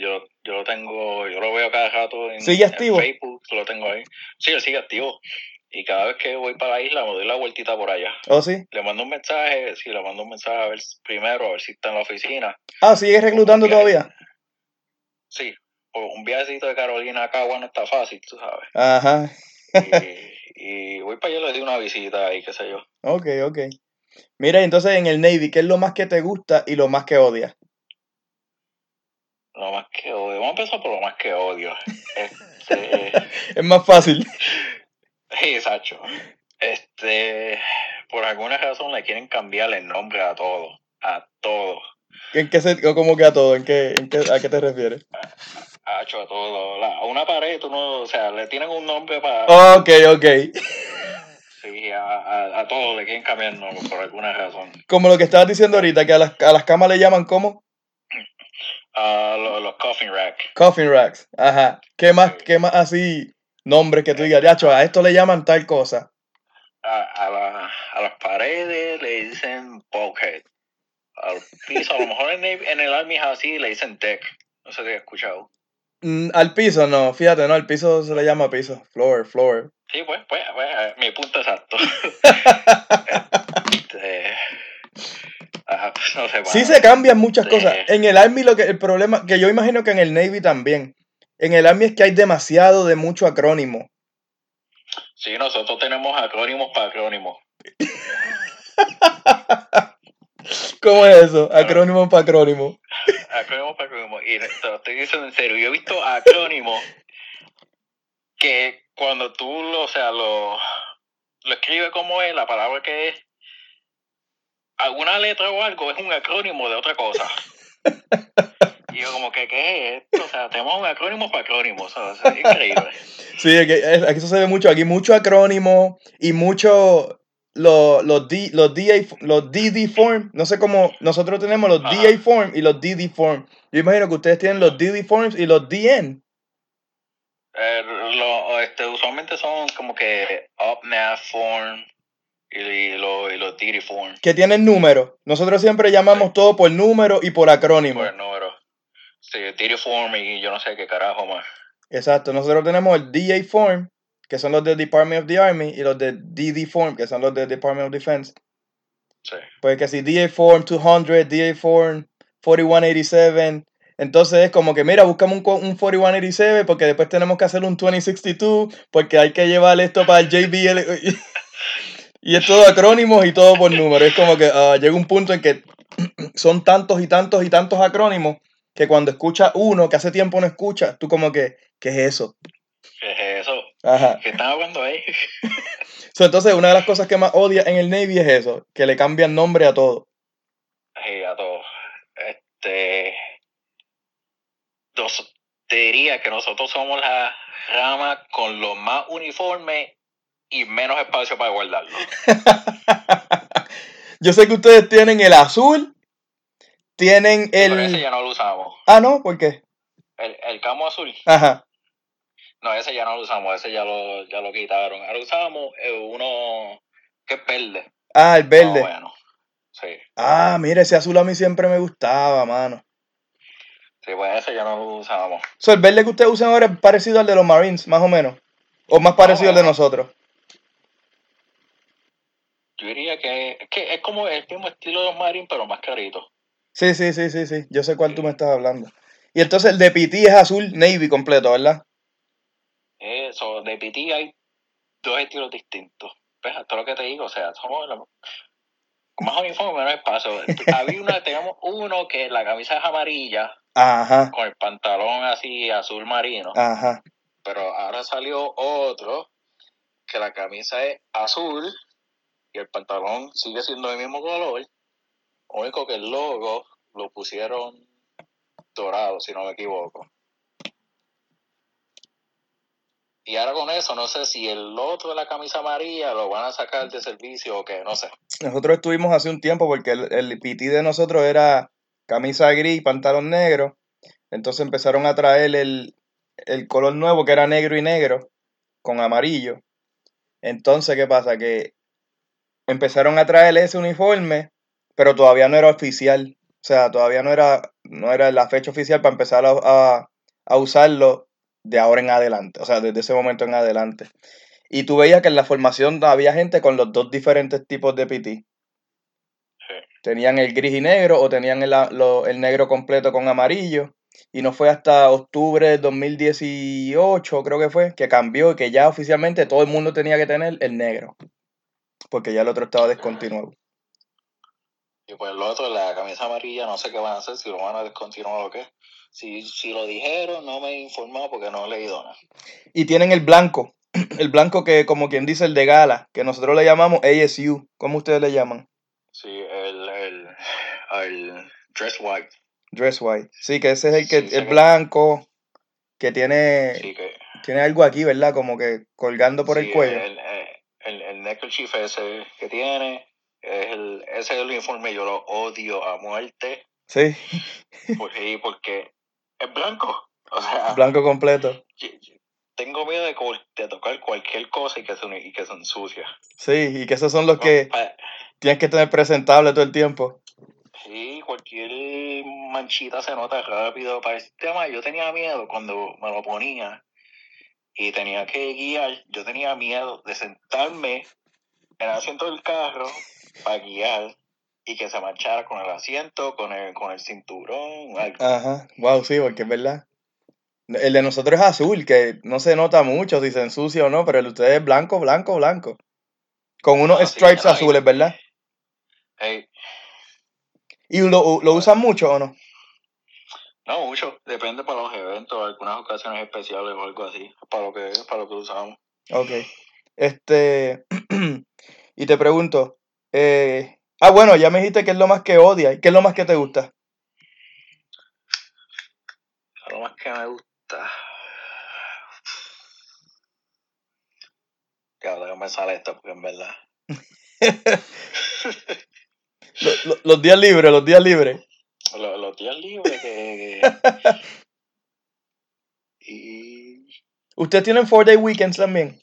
Speaker 3: yo, yo lo tengo, yo lo veo cada rato en,
Speaker 2: ¿Sigue
Speaker 3: en
Speaker 2: activo?
Speaker 3: Facebook, lo tengo ahí. Sí, él sigue activo. Y cada vez que voy para la isla me doy la vueltita por allá.
Speaker 2: ¿Oh, sí?
Speaker 3: Le mando un mensaje, sí, le mando un mensaje a ver primero, a ver si está en la oficina.
Speaker 2: Ah, ¿sigues reclutando todavía?
Speaker 3: Sí, o un viajecito de Carolina a Cagua no está fácil, tú sabes.
Speaker 2: Ajá.
Speaker 3: Y, y voy para allá, le doy una visita y qué sé yo.
Speaker 2: Ok, ok. Mira, entonces en el Navy, ¿qué es lo más que te gusta y lo más que odias?
Speaker 3: Lo más que odio, vamos a empezar por lo más que odio. Este,
Speaker 2: Es más fácil.
Speaker 3: sí, Sacho. Este, por alguna razón le quieren cambiar el nombre a todo, a todo.
Speaker 2: ¿En qué se, o como que a todo? ¿En qué, en qué, ¿A qué te refieres?
Speaker 3: Hacho, a todo. La- a una pared, tú no, o sea, le tienen un nombre para.
Speaker 2: Ok, ok.
Speaker 3: Sí, a, a, a todo le quieren cambiar nombre por alguna razón.
Speaker 2: Como lo que estabas diciendo ahorita, que a las, a las camas le llaman como
Speaker 3: A los, los coffin rack.
Speaker 2: coffin racks. Ajá. ¿Qué más, qué más así nombres que tú digas, "Yacho, a esto le llaman tal cosa?
Speaker 3: A, a, la- a las paredes le dicen bulkhead. Al piso, a lo mejor en el, en el Army es así, le dicen deck. No sé si has escuchado.
Speaker 2: Mm, al piso, no, fíjate, no, al piso se le llama piso. Floor, floor.
Speaker 3: Sí, pues, pues, pues, eh, mi punto exacto. Este, pues, no sé,
Speaker 2: Sí
Speaker 3: mano.
Speaker 2: se cambian muchas
Speaker 3: Sí.
Speaker 2: cosas. En el Army lo que el problema, que yo imagino que en el Navy también. En el Army es que hay demasiado de mucho acrónimo.
Speaker 3: Sí, nosotros tenemos acrónimos para acrónimos.
Speaker 2: ¿Cómo es eso? Acrónimo para acrónimo.
Speaker 3: Acrónimos para acrónimos. Y te lo estoy diciendo en serio. Yo he visto acrónimos que cuando tú lo, o sea, lo, lo escribes como es, la palabra que es, alguna letra o algo es un acrónimo de otra cosa. Y yo como que, ¿qué es esto? O sea, tenemos un acrónimo para acrónimos, o sea, es increíble.
Speaker 2: Sí, aquí, aquí sucede mucho, aquí mucho acrónimo y mucho los los D, los DA, los DD form, no sé cómo, nosotros tenemos los
Speaker 3: Ajá.
Speaker 2: DA form y los DD form. Yo imagino que ustedes tienen los DD forms y los DN.
Speaker 3: Eh, lo- este, usualmente son como que UpNav form y, y, lo- y los Diddy form,
Speaker 2: que tienen números. Nosotros siempre llamamos todo por número y por acrónimo.
Speaker 3: por el número. Sí, Diddy form y yo no sé qué carajo más.
Speaker 2: Exacto, nosotros tenemos el DA form, que son los de Department of the Army, y los de DD form, que son los de Department of Defense.
Speaker 3: Sí.
Speaker 2: Pues que si DA form 200, DA form 4187, entonces es como que mira, buscamos un, un 4187 porque después tenemos que hacer un 2062 porque hay que llevar esto para el JBL. Y es todo acrónimos y todo por número. Es como que ah, llega un punto en que son tantos y tantos y tantos acrónimos que cuando escuchas uno que hace tiempo no escuchas, tú como que, ¿qué es eso? Ajá.
Speaker 3: ¿Qué están hablando ahí?
Speaker 2: So, entonces, una de las cosas que más odia en el Navy es eso, que le cambian nombre a todo.
Speaker 3: Sí, a todos. Este. nos- te diría que nosotros somos la rama con los más uniformes y menos espacio para guardarlo.
Speaker 2: Yo sé que ustedes tienen el azul, tienen
Speaker 3: Pero ese
Speaker 2: el...
Speaker 3: ya no lo usamos.
Speaker 2: Ah, no, ¿por qué?
Speaker 3: El, el camo azul.
Speaker 2: Ajá.
Speaker 3: No, ese ya no lo usamos, ese ya lo, ya lo quitaron. Ahora usamos eh, uno que es verde.
Speaker 2: Ah, el verde.
Speaker 3: No, bueno. Sí.
Speaker 2: Ah, mira, ese azul a mí siempre me gustaba, mano.
Speaker 3: Sí, pues ese ya no lo usamos.
Speaker 2: So, el verde que ustedes usan ahora es parecido al de los Marines, más o menos. O más parecido al de nosotros.
Speaker 3: Yo diría que que es como el mismo estilo de los Marines, pero más carito.
Speaker 2: Sí, sí, sí, sí, sí. Yo sé cuál tú me estás hablando. Y entonces el de PT es azul Navy completo, ¿verdad?
Speaker 3: Eso, de PT hay dos estilos distintos. ¿Ves? Esto es lo que te digo, o sea, somos la- más uniforme, menos espacio. Había una, teníamos uno que la camisa es amarilla,
Speaker 2: Ajá,
Speaker 3: con el pantalón así azul marino,
Speaker 2: ajá.
Speaker 3: pero ahora salió otro que la camisa es azul y el pantalón sigue siendo del mismo color. Único que el logo lo pusieron dorado, si no me equivoco. Y ahora con eso, no sé si el otro de la camisa amarilla lo van a sacar de servicio o qué, no sé.
Speaker 2: Nosotros estuvimos hace un tiempo porque el, el PT de nosotros era camisa gris, pantalón negro. Entonces empezaron a traer el, el color nuevo que era negro y negro con amarillo. Entonces, ¿qué pasa? Que empezaron a traer ese uniforme, pero todavía no era oficial. O sea, todavía no era, no era la fecha oficial para empezar a- a usarlo de ahora en adelante. O sea, desde ese momento en adelante. Y tú veías que en la formación había gente con los dos diferentes tipos de PT.
Speaker 3: Sí.
Speaker 2: Tenían el gris y negro o tenían el, lo- el negro completo con amarillo. Y no fue hasta octubre del 2018, creo que fue, que cambió y que ya oficialmente todo el mundo tenía que tener el negro. Porque ya el otro estaba descontinuado.
Speaker 3: Y pues el otro, la camisa amarilla, no sé qué van a hacer, si lo van a descontinuar o qué. Si, si lo dijeron, no me he informado porque no he leído nada.
Speaker 2: Y tienen el blanco. El blanco que, como quien dice, el de gala, que nosotros le llamamos ASU. ¿Cómo ustedes le llaman?
Speaker 3: Sí, el, el, el dress white.
Speaker 2: Dress white. Sí, que ese es el que
Speaker 3: Sí, que-
Speaker 2: blanco, que tiene,
Speaker 3: Sí, que,
Speaker 2: tiene algo aquí, ¿verdad? Como que colgando por el cuello.
Speaker 3: El, el, el, el neckerchief ese que tiene, es el, ese es el uniforme, yo lo odio a muerte.
Speaker 2: Sí,
Speaker 3: Por, sí, porque es blanco. O sea,
Speaker 2: blanco completo.
Speaker 3: tengo miedo de, tocar cualquier cosa y que se, y que se ensucia.
Speaker 2: Sí, y que esos son los que
Speaker 3: Pa-
Speaker 2: tienes que tener presentable todo el tiempo.
Speaker 3: Sí, cualquier manchita se nota rápido. Para este tema yo tenía miedo cuando me lo ponía y tenía que guiar. Yo tenía miedo de sentarme en el asiento del carro para guiar y que se manchara con el asiento, con el, con el cinturón. algo.
Speaker 2: Ajá, wow, sí, porque es verdad. El de nosotros es azul, que no se nota mucho si se ensucia o no, pero el de ustedes es blanco, blanco, blanco. Con unos
Speaker 3: Ah, sí,
Speaker 2: stripes azules, ¿verdad?
Speaker 3: Hey,
Speaker 2: ¿Y lo, lo usan mucho o no?
Speaker 3: no mucho, depende para los eventos, algunas ocasiones especiales o algo así, para lo que para lo que usamos.
Speaker 2: Ok. Este, y te pregunto, eh, Ah, bueno, ya me dijiste que es lo más que odia. ¿Qué es lo más que te gusta?
Speaker 3: Lo más que me gusta. Que ahora que me sale esto, porque en verdad.
Speaker 2: Lo- lo- los días libres, los días libres.
Speaker 3: Los, los días libres que. y.
Speaker 2: Ustedes tienen four day weekends también,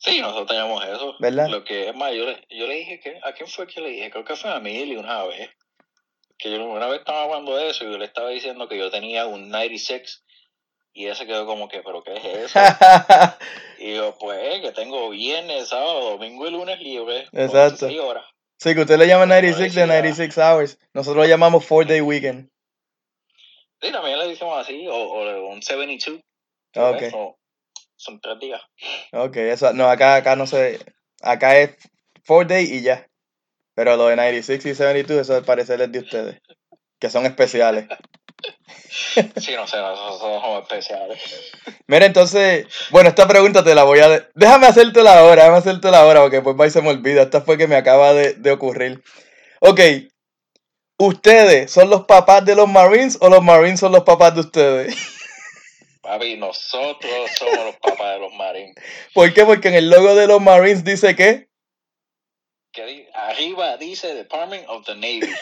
Speaker 3: Sí, nosotros teníamos eso.
Speaker 2: ¿verdad?
Speaker 3: Lo que es más, yo le, yo le dije que. ¿A quién fue que le dije? Creo que fue a Mili una vez. Que yo una vez estaba hablando de eso y yo le estaba diciendo que yo tenía un 96 y ese quedó como que, ¿pero qué es eso? y yo, pues, que tengo viernes, sábado, domingo y lunes libre.
Speaker 2: Exacto.
Speaker 3: 26 horas.
Speaker 2: sí, que usted le llama
Speaker 3: Como
Speaker 2: 96 de
Speaker 3: decía.
Speaker 2: 96 hours. Nosotros lo llamamos four day weekend.
Speaker 3: Sí, también le decimos así, o, o un 72.
Speaker 2: Ok.
Speaker 3: ¿ves? No, son tres días.
Speaker 2: Ok, eso, no, acá, acá no sé, acá es four day y ya. Pero lo de 96 y 72, eso al parecer es de ustedes, que son especiales.
Speaker 3: Sí, no sé, nosotros somos especiales.
Speaker 2: Mira, entonces, bueno, esta pregunta te la voy a... de- Déjame hacértela ahora, déjame hacértela ahora, porque después va y se me olvida. Esta fue que me acaba de, de ocurrir. Ok, ¿ustedes son los papás de los Marines o los Marines son los papás de ustedes?
Speaker 3: Papi, nosotros somos los papás de los marines.
Speaker 2: ¿Por qué? Porque en el logo de los Marines dice. Que
Speaker 3: di- arriba dice Department of the Navy.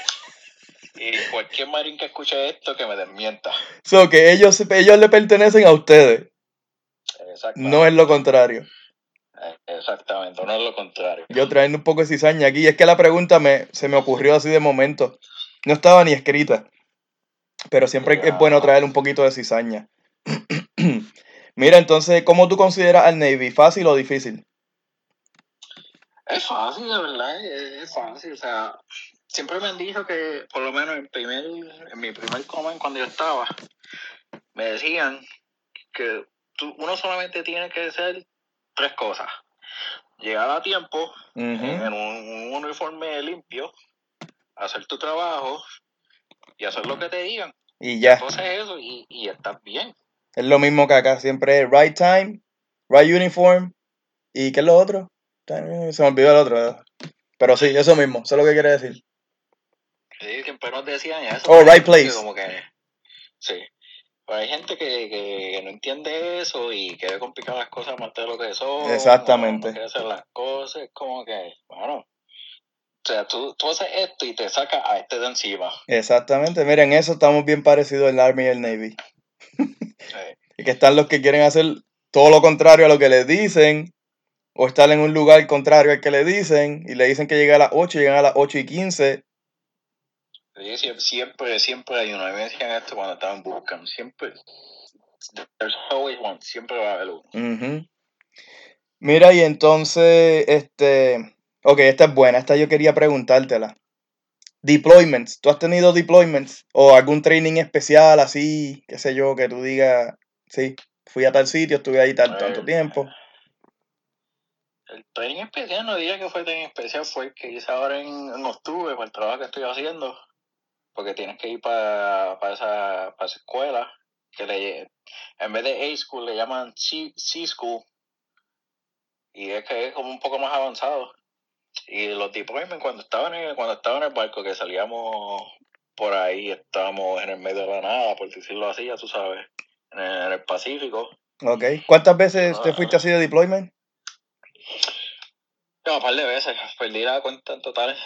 Speaker 3: Y cualquier marín que escuche esto que me desmienta.
Speaker 2: So, que ellos, ellos le pertenecen a ustedes, no es lo contrario.
Speaker 3: Eh, Exactamente, no es lo contrario.
Speaker 2: Yo trayendo un poco de cizaña aquí. Es que la pregunta me, se me ocurrió así de momento. No estaba ni escrita. Pero siempre es bueno traer un poquito de cizaña. Mira, entonces, ¿cómo tú consideras al Navy? ¿Fácil o difícil?
Speaker 3: Es fácil, de verdad, es, fácil. O sea, siempre me han dicho que, por lo menos en, primer, en mi primer comment cuando yo estaba, me decían que tú, uno solamente tiene que hacer tres cosas. Llegar a tiempo,
Speaker 2: Ujú.
Speaker 3: en un, un uniforme limpio, hacer tu trabajo y hacer lo que te digan.
Speaker 2: Y ya.
Speaker 3: Entonces eso y, y estás bien.
Speaker 2: Es lo mismo que acá. Siempre es right time, right uniform. ¿Y qué es lo otro? Time- Se me olvidó el otro. ¿verdad? Pero sí, eso mismo. Eso es lo que quiere decir.
Speaker 3: Sí, siempre nos decían eso.
Speaker 2: Oh, right
Speaker 3: que
Speaker 2: place.
Speaker 3: Como que, sí. Pero hay gente que, que no entiende eso y quiere complicar las cosas más de lo que son.
Speaker 2: Exactamente.
Speaker 3: No quiere hacer las cosas. Es como que, bueno. O sea, tú, tú haces esto y te sacas a este de encima.
Speaker 2: Exactamente. Miren, eso estamos bien parecidos el Army y el Navy. Y que están los que quieren hacer todo lo contrario a lo que les dicen, o estar en un lugar contrario al que le dicen, y le dicen que llega a las 8 y llegan a las 8 y 15.
Speaker 3: Sí, siempre, siempre, hay uno. A mí me decían esto cuando estaba en Bootcamp. Siempre. There's always one. Siempre va a haber uno.
Speaker 2: Mira, y entonces, este, ok, esta es buena, esta yo quería preguntártela. Deployments, ¿tú has tenido deployments o algún training especial así, qué sé yo, que tú digas, sí, fui a tal sitio, estuve ahí tal, tanto
Speaker 3: Eh,
Speaker 2: tiempo?
Speaker 3: El training especial, no diría que fue training especial, fue el que hice ahora en, en octubre para el trabajo que estoy haciendo. Porque tienes que ir para, para, esa, para esa escuela, que le, en vez de A-School le llaman C- C-School. Y es que es como un poco más avanzado. Y los deployments, cuando estaba en el, cuando estaba en el barco, que salíamos por ahí, estábamos en el medio de la nada, por decirlo así, ya tú sabes, en el, en el Pacífico.
Speaker 2: Ok, ¿cuántas veces te fuiste así de deployment?
Speaker 3: No, un par de veces. Perdí la cuenta en total.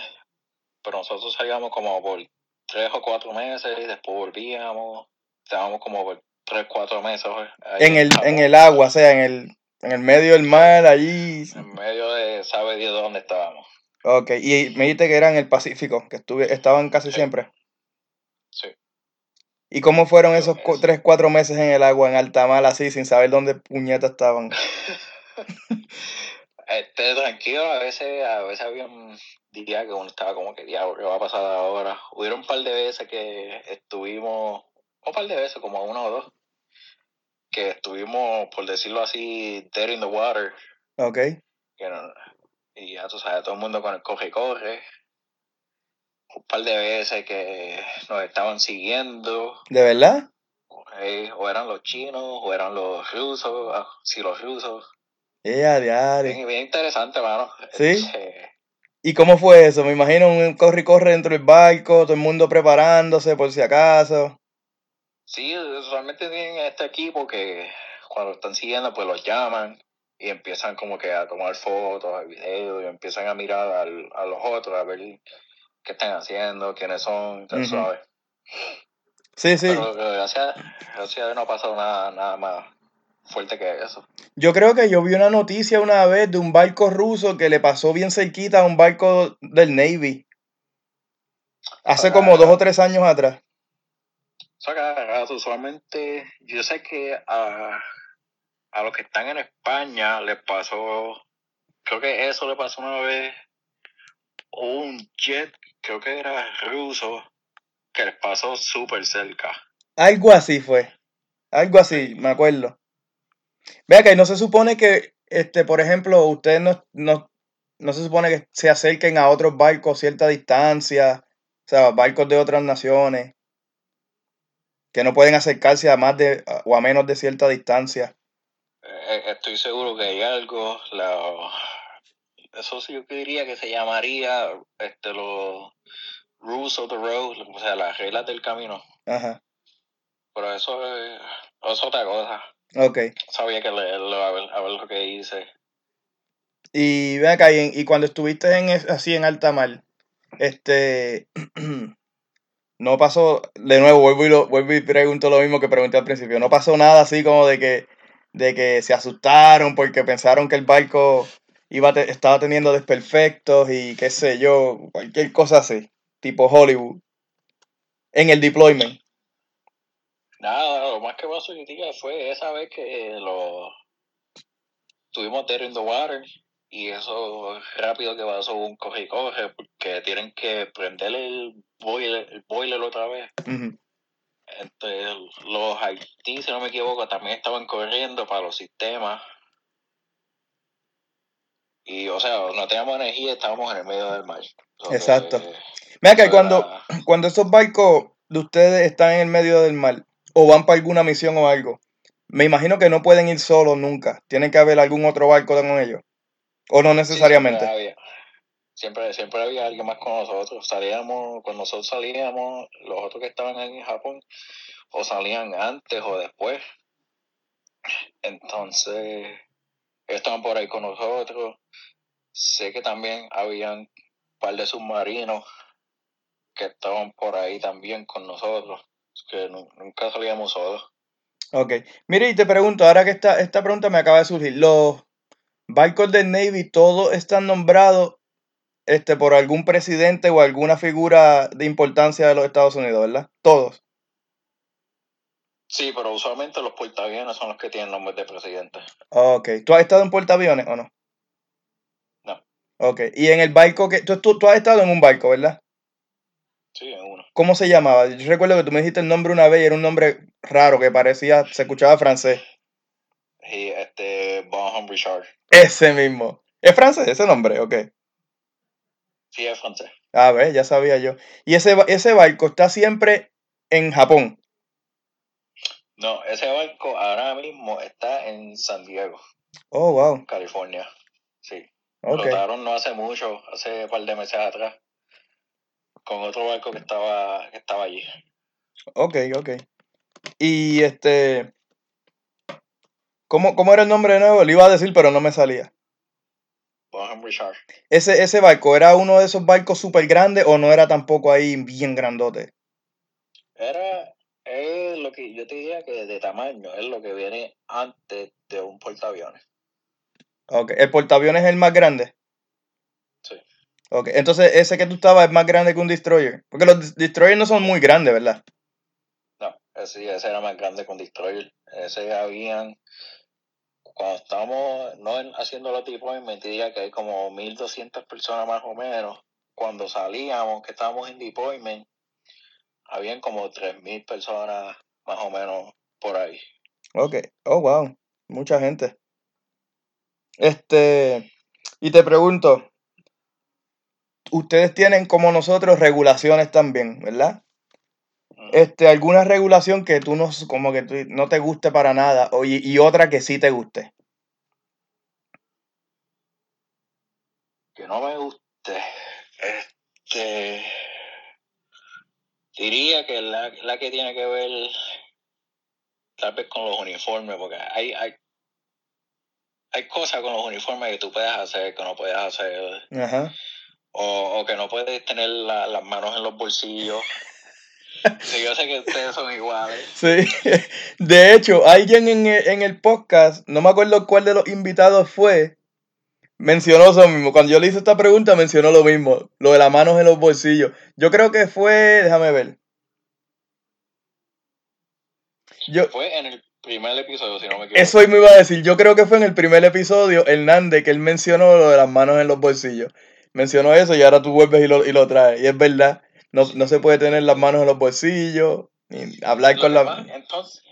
Speaker 3: Pero nosotros salíamos como por tres o cuatro meses y después volvíamos. Estábamos como por tres, cuatro meses.
Speaker 2: En el, en el agua, o sea, en el, en el medio del mar, allí.
Speaker 3: En medio de, sabe Dios dónde estábamos.
Speaker 2: Ok, y me dijiste que era en el Pacífico, que estuve, estaban casi
Speaker 3: Sí.
Speaker 2: siempre.
Speaker 3: Sí.
Speaker 2: ¿Y cómo fueron esos
Speaker 3: meses.
Speaker 2: tres, cuatro meses en el agua, en alta mar, así, sin saber dónde puñetas estaban?
Speaker 3: Este, tranquilo, a veces, a veces había un día que uno estaba como que diablo, ¿qué va a pasar ahora? Hubieron un par de veces que estuvimos, un par de veces, como una o dos, que estuvimos, por decirlo así, dead in the water.
Speaker 2: Ok.
Speaker 3: y ya tú sabes, todo el mundo con el coge y corre. Un par de veces que nos estaban siguiendo,
Speaker 2: ¿De verdad?
Speaker 3: eh, o eran los chinos, o eran los rusos, ah, sí, los rusos. Bien, bien interesante, mano.
Speaker 2: ¿Sí?
Speaker 3: Este,
Speaker 2: ¿Y cómo fue eso? Me imagino un corre y corre dentro del barco, todo el mundo preparándose por si acaso.
Speaker 3: Sí, usualmente tienen este equipo que cuando están siguiendo, pues los llaman y empiezan como que a tomar fotos, videos, y empiezan a mirar al, a los otros, a ver qué están haciendo, quiénes son, tú
Speaker 2: Ujú.
Speaker 3: sabes.
Speaker 2: Sí, sí.
Speaker 3: Pero eh, gracias, gracias a Dios no ha pasado nada, nada más fuerte que eso.
Speaker 2: Yo creo que yo vi una noticia una vez de un barco ruso que le pasó bien cerquita a un barco del Navy. Hace como dos o tres años atrás.
Speaker 3: Usualmente, yo sé que a, a los que están en España les pasó, creo que eso le pasó una vez, un jet, creo que era ruso, que les pasó súper cerca.
Speaker 2: Algo así fue. Algo así, me acuerdo. Vea que no se supone que, este, por ejemplo, ustedes no, no, no se supone que se acerquen a otros barcos a cierta distancia, o sea, barcos de otras naciones, que no pueden acercarse a más de o a menos de cierta distancia.
Speaker 3: Eh, estoy seguro que hay algo, la, eso sí yo diría que se llamaría este, los rules of the road, o sea, las reglas del camino.
Speaker 2: Ajá.
Speaker 3: Pero eso es, eso es otra cosa.
Speaker 2: Ok.
Speaker 3: Sabía que leerlo, a ver, a ver lo que dice.
Speaker 2: Y ven acá, y, y cuando estuviste en así en alta mar, este no pasó, de nuevo, vuelvo y, lo, vuelvo y pregunto lo mismo que pregunté al principio, no pasó nada así como de que, de que se asustaron porque pensaron que el barco iba te- estaba teniendo desperfectos y qué sé yo, cualquier cosa así, tipo Hollywood, en el deployment.
Speaker 3: Nada, lo más que hoy día fue esa vez que lo tuvimos dead in the water y eso rápido que pasó un coge y coge porque tienen que prender el boiler, el boiler otra vez. Entonces, los Haití, si no me equivoco, también estaban corriendo para los sistemas. Y, o sea, no teníamos energía, estábamos en el medio del mar.
Speaker 2: Exacto. Mira que cuando, cuando esos barcos de ustedes están en el medio del mar o van para alguna misión o algo, me imagino que no pueden ir solos nunca. Tiene que haber algún otro barco con ellos. O no necesariamente.
Speaker 3: Siempre, siempre había alguien más con nosotros. Salíamos, cuando nosotros salíamos, los otros que estaban ahí en Japón, o salían antes o después. Entonces, estaban por ahí con nosotros. Sé que también habían un par de submarinos que estaban por ahí también con nosotros, que nu- nunca salíamos solos.
Speaker 2: Ok. Mire, y te pregunto, ahora que esta, esta pregunta me acaba de surgir, los barcos del Navy todos están nombrados este, por algún presidente o alguna figura de importancia de los Estados Unidos, ¿verdad? Todos.
Speaker 3: Sí, pero usualmente los portaaviones son los que tienen nombres de presidente.
Speaker 2: Ok. ¿Tú has estado en portaaviones o no?
Speaker 3: No.
Speaker 2: Ok. Y en el barco que... Tú, tú, tú has estado en un barco, ¿verdad?
Speaker 3: Sí, en uno.
Speaker 2: ¿Cómo se llamaba? Yo recuerdo que tú me dijiste el nombre una vez y era un nombre raro que parecía, se escuchaba francés.
Speaker 3: Y este, Bon Humphrey Richard.
Speaker 2: Ese mismo. ¿Es francés ese nombre? Ok.
Speaker 3: Sí, es francés.
Speaker 2: A ver, ya sabía yo. Y ese, ese barco está siempre en Japón.
Speaker 3: No, ese barco ahora mismo está en San Diego,
Speaker 2: Oh, wow.
Speaker 3: California. Sí.
Speaker 2: Ok.
Speaker 3: Rotaron no hace mucho, hace un par de meses atrás, con otro barco que estaba, que estaba allí.
Speaker 2: Ok, ok. Y este. ¿Cómo, cómo era el nombre de nuevo? Lo iba a decir, pero no me salía.
Speaker 3: Richard.
Speaker 2: ¿Ese, ese barco era uno de esos barcos súper grandes o no era tampoco ahí bien grandote?
Speaker 3: Era, es lo que yo te diría que de tamaño, es lo que viene antes de un portaaviones.
Speaker 2: Ok. ¿El portaaviones es el más grande?
Speaker 3: Sí.
Speaker 2: Ok. Entonces, ese que tú estabas es más grande que un destroyer. Porque los des- destroyers no son muy grandes, ¿verdad?
Speaker 3: No, ese, ese era más grande que un destroyer. Ese habían, cuando estábamos no en- haciendo los deployments, diría que hay como 1200 personas más o menos. Cuando salíamos, que estábamos en deployment, habían como 3000 personas más o menos por ahí.
Speaker 2: Ok. Oh, wow. Mucha gente. Este. Y te pregunto. Ustedes tienen como nosotros regulaciones también, ¿verdad? Este, alguna regulación que tú no, como que tú- no te guste para nada, o, y, y otra que sí te guste.
Speaker 3: Que no me guste? Este. Diría que la, la que tiene que ver tal vez con los uniformes, porque hay, hay, hay cosas con los uniformes que tú puedes hacer, que no puedes hacer,
Speaker 2: Ajá.
Speaker 3: o, o que no puedes tener la- las manos en los bolsillos. Sí, yo sé que ustedes son iguales.
Speaker 2: Sí. De hecho, alguien en el, en el podcast, no me acuerdo cuál de los invitados fue, mencionó eso mismo. Cuando yo le hice esta pregunta, mencionó lo mismo. Lo de las manos en los bolsillos. Yo creo que fue, déjame ver. Yo,
Speaker 3: Fue en el primer episodio, si no me equivoco.
Speaker 2: eso hoy me iba a decir. Yo creo que fue en el primer episodio, Hernández, que él mencionó lo de las manos en los bolsillos. Mencionó eso y ahora tú vuelves y lo, y lo traes. Y es verdad. No, no se puede tener las manos en los bolsillos. Ni hablar con la.
Speaker 3: pasa- entonces,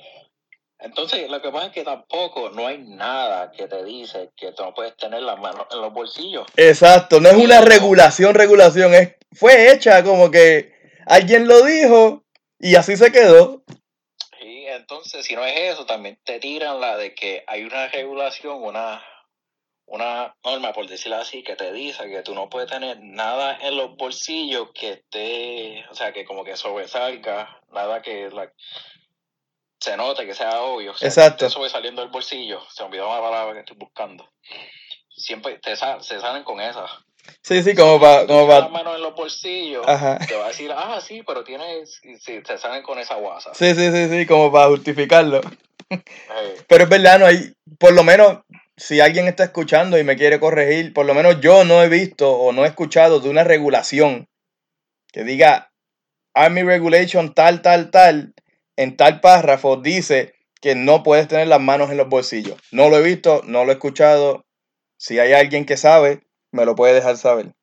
Speaker 3: entonces, lo que pasa es que tampoco no hay nada que te dice que tú no puedes tener las manos en los bolsillos.
Speaker 2: Exacto, no es una regulación, regulación, es, fue hecha como que alguien lo dijo y así se quedó.
Speaker 3: Y entonces, si no es eso, también te tiran la de que hay una regulación, una, una norma, por decirlo así, que te dice que tú no puedes tener nada en los bolsillos que esté, o sea, que como que sobresalga, nada que la- se note, que sea obvio. O sea,
Speaker 2: Exacto.
Speaker 3: Que sobresaliendo del bolsillo. Se olvidó la palabra que estoy buscando. Siempre te sa- se salen con esa.
Speaker 2: Sí, sí, como para, como para,
Speaker 3: manos en los bolsillos,
Speaker 2: Ajá.
Speaker 3: te va a decir, ah, sí, pero tienes, sí, te salen con esa guasa.
Speaker 2: sí, sí, sí, sí, como para justificarlo. Pero es verdad, no hay, por lo menos, si alguien está escuchando y me quiere corregir, por lo menos yo no he visto o no he escuchado de una regulación que diga Army Regulation tal, tal, tal, en tal párrafo dice que no puedes tener las manos en los bolsillos. No lo he visto, no lo he escuchado. Si hay alguien que sabe, me lo puede dejar saber.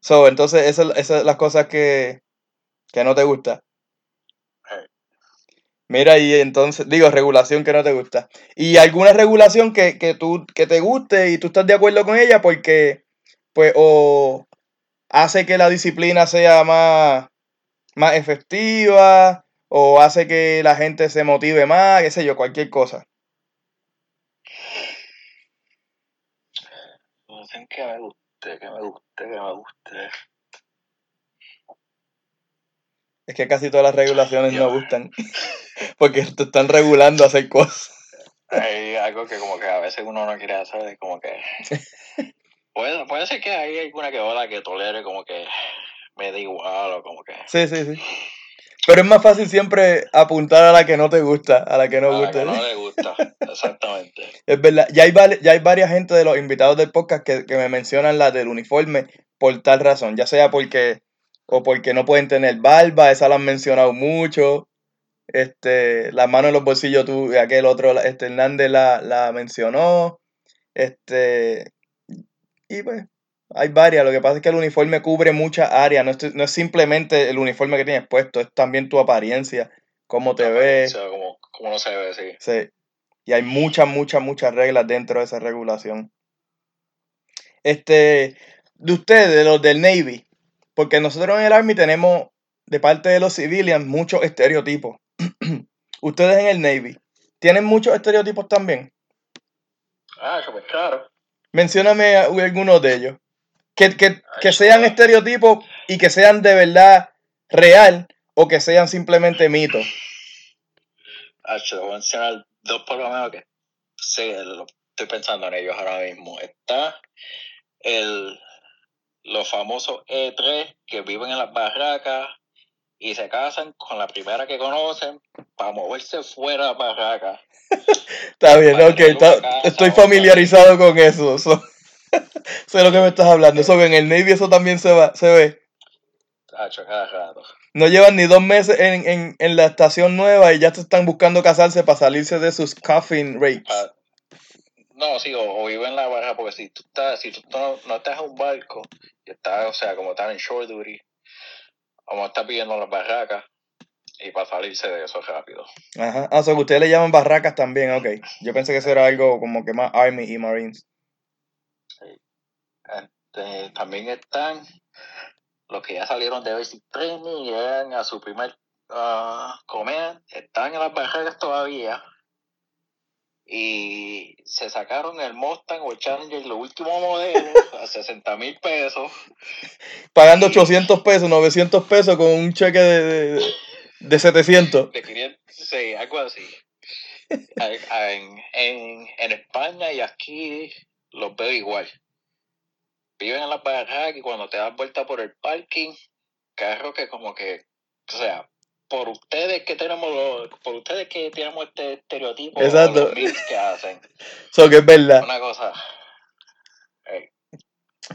Speaker 2: So, entonces, esas esas son las cosas que, que no te gusta. Mira, y entonces, digo, regulación que no te gusta. Y alguna regulación que, que tú, que te guste y tú estás de acuerdo con ella porque, pues, o hace que la disciplina sea más, más efectiva, o hace que la gente se motive más, qué sé yo, cualquier cosa.
Speaker 3: Sé que me guste, que me guste, que me guste.
Speaker 2: Es que casi todas las regulaciones no gustan. Porque te están regulando a hacer cosas.
Speaker 3: Hay algo que como que a veces uno no quiere hacer, como que... Puede, puede ser que hay alguna que otra que tolere como que me da igual o como que...
Speaker 2: Sí, sí, sí. Pero es más fácil siempre apuntar a la que no te gusta, a la que no
Speaker 3: a la que no le gusta, exactamente.
Speaker 2: Es verdad, ya hay, ya hay varias gente de los invitados del podcast que, que me mencionan la del uniforme por tal razón, ya sea porque o porque no pueden tener barba, esa la han mencionado mucho. Este, las manos en los bolsillos, tú, aquel otro, este Hernández la, la mencionó. Este, y pues, hay varias. Lo que pasa es que el uniforme cubre muchas áreas, no es, no es simplemente el uniforme que tienes puesto, es también tu apariencia, cómo te
Speaker 3: O
Speaker 2: ves.
Speaker 3: sea, como, como no se ve, sí.
Speaker 2: Sí. Y hay muchas, muchas, muchas reglas dentro de esa regulación. Este, de ustedes, de los del Navy, porque nosotros en el Army tenemos, de parte de los civilians, muchos estereotipos. ustedes en el Navy, ¿tienen muchos estereotipos también?
Speaker 3: Ah, pues claro.
Speaker 2: Mencióname algunos de ellos. Que, que, que
Speaker 3: Ay,
Speaker 2: sean estereotipos y que sean de verdad real o que sean simplemente mitos.
Speaker 3: Ah, te voy a mencionar dos por lo menos que sí, lo- estoy pensando en ellos ahora mismo. Está el los famosos E3 que viven en las barracas y se casan con la primera que conocen para moverse fuera de la barraca.
Speaker 2: Está bien,
Speaker 3: Para
Speaker 2: ok, está-
Speaker 3: casa,
Speaker 2: estoy familiarizado con eso. so- sé lo que me estás hablando. Eso que en el Navy eso también se, va, se ve.
Speaker 3: Tacho, cada rato.
Speaker 2: No llevan ni dos meses en, en, en la estación nueva y ya te están buscando casarse para salirse de sus coffin rates.
Speaker 3: Pa- no, sí, o, o viven en la barraca, porque si tú estás, si tú no, no estás en un barco, y estás, o sea, como estás en shore duty, como estás viviendo en las barracas, y para salirse de eso rápido.
Speaker 2: Ajá. Ah, so que ustedes le llaman barracas también, ok. Yo pensé que eso era algo como que más Army y Marines.
Speaker 3: Este, también están los que ya salieron de basic training y llegan a su primer ah, comer, están en las barracas todavía y se sacaron el Mustang o el Challenger, los últimos modelos, a 60 mil pesos.
Speaker 2: Pagando 800 pesos, 900 pesos con un cheque de, de, de 700.
Speaker 3: De 500, sí, algo así. En, en, en España y aquí los veo igual. Viven en la barraca y cuando te das vuelta por el parking, carro que como que, o sea, por ustedes que tenemos los- por ustedes que tenemos este estereotipo
Speaker 2: Exacto.
Speaker 3: los que hacen
Speaker 2: Eso que es verdad.
Speaker 3: una cosa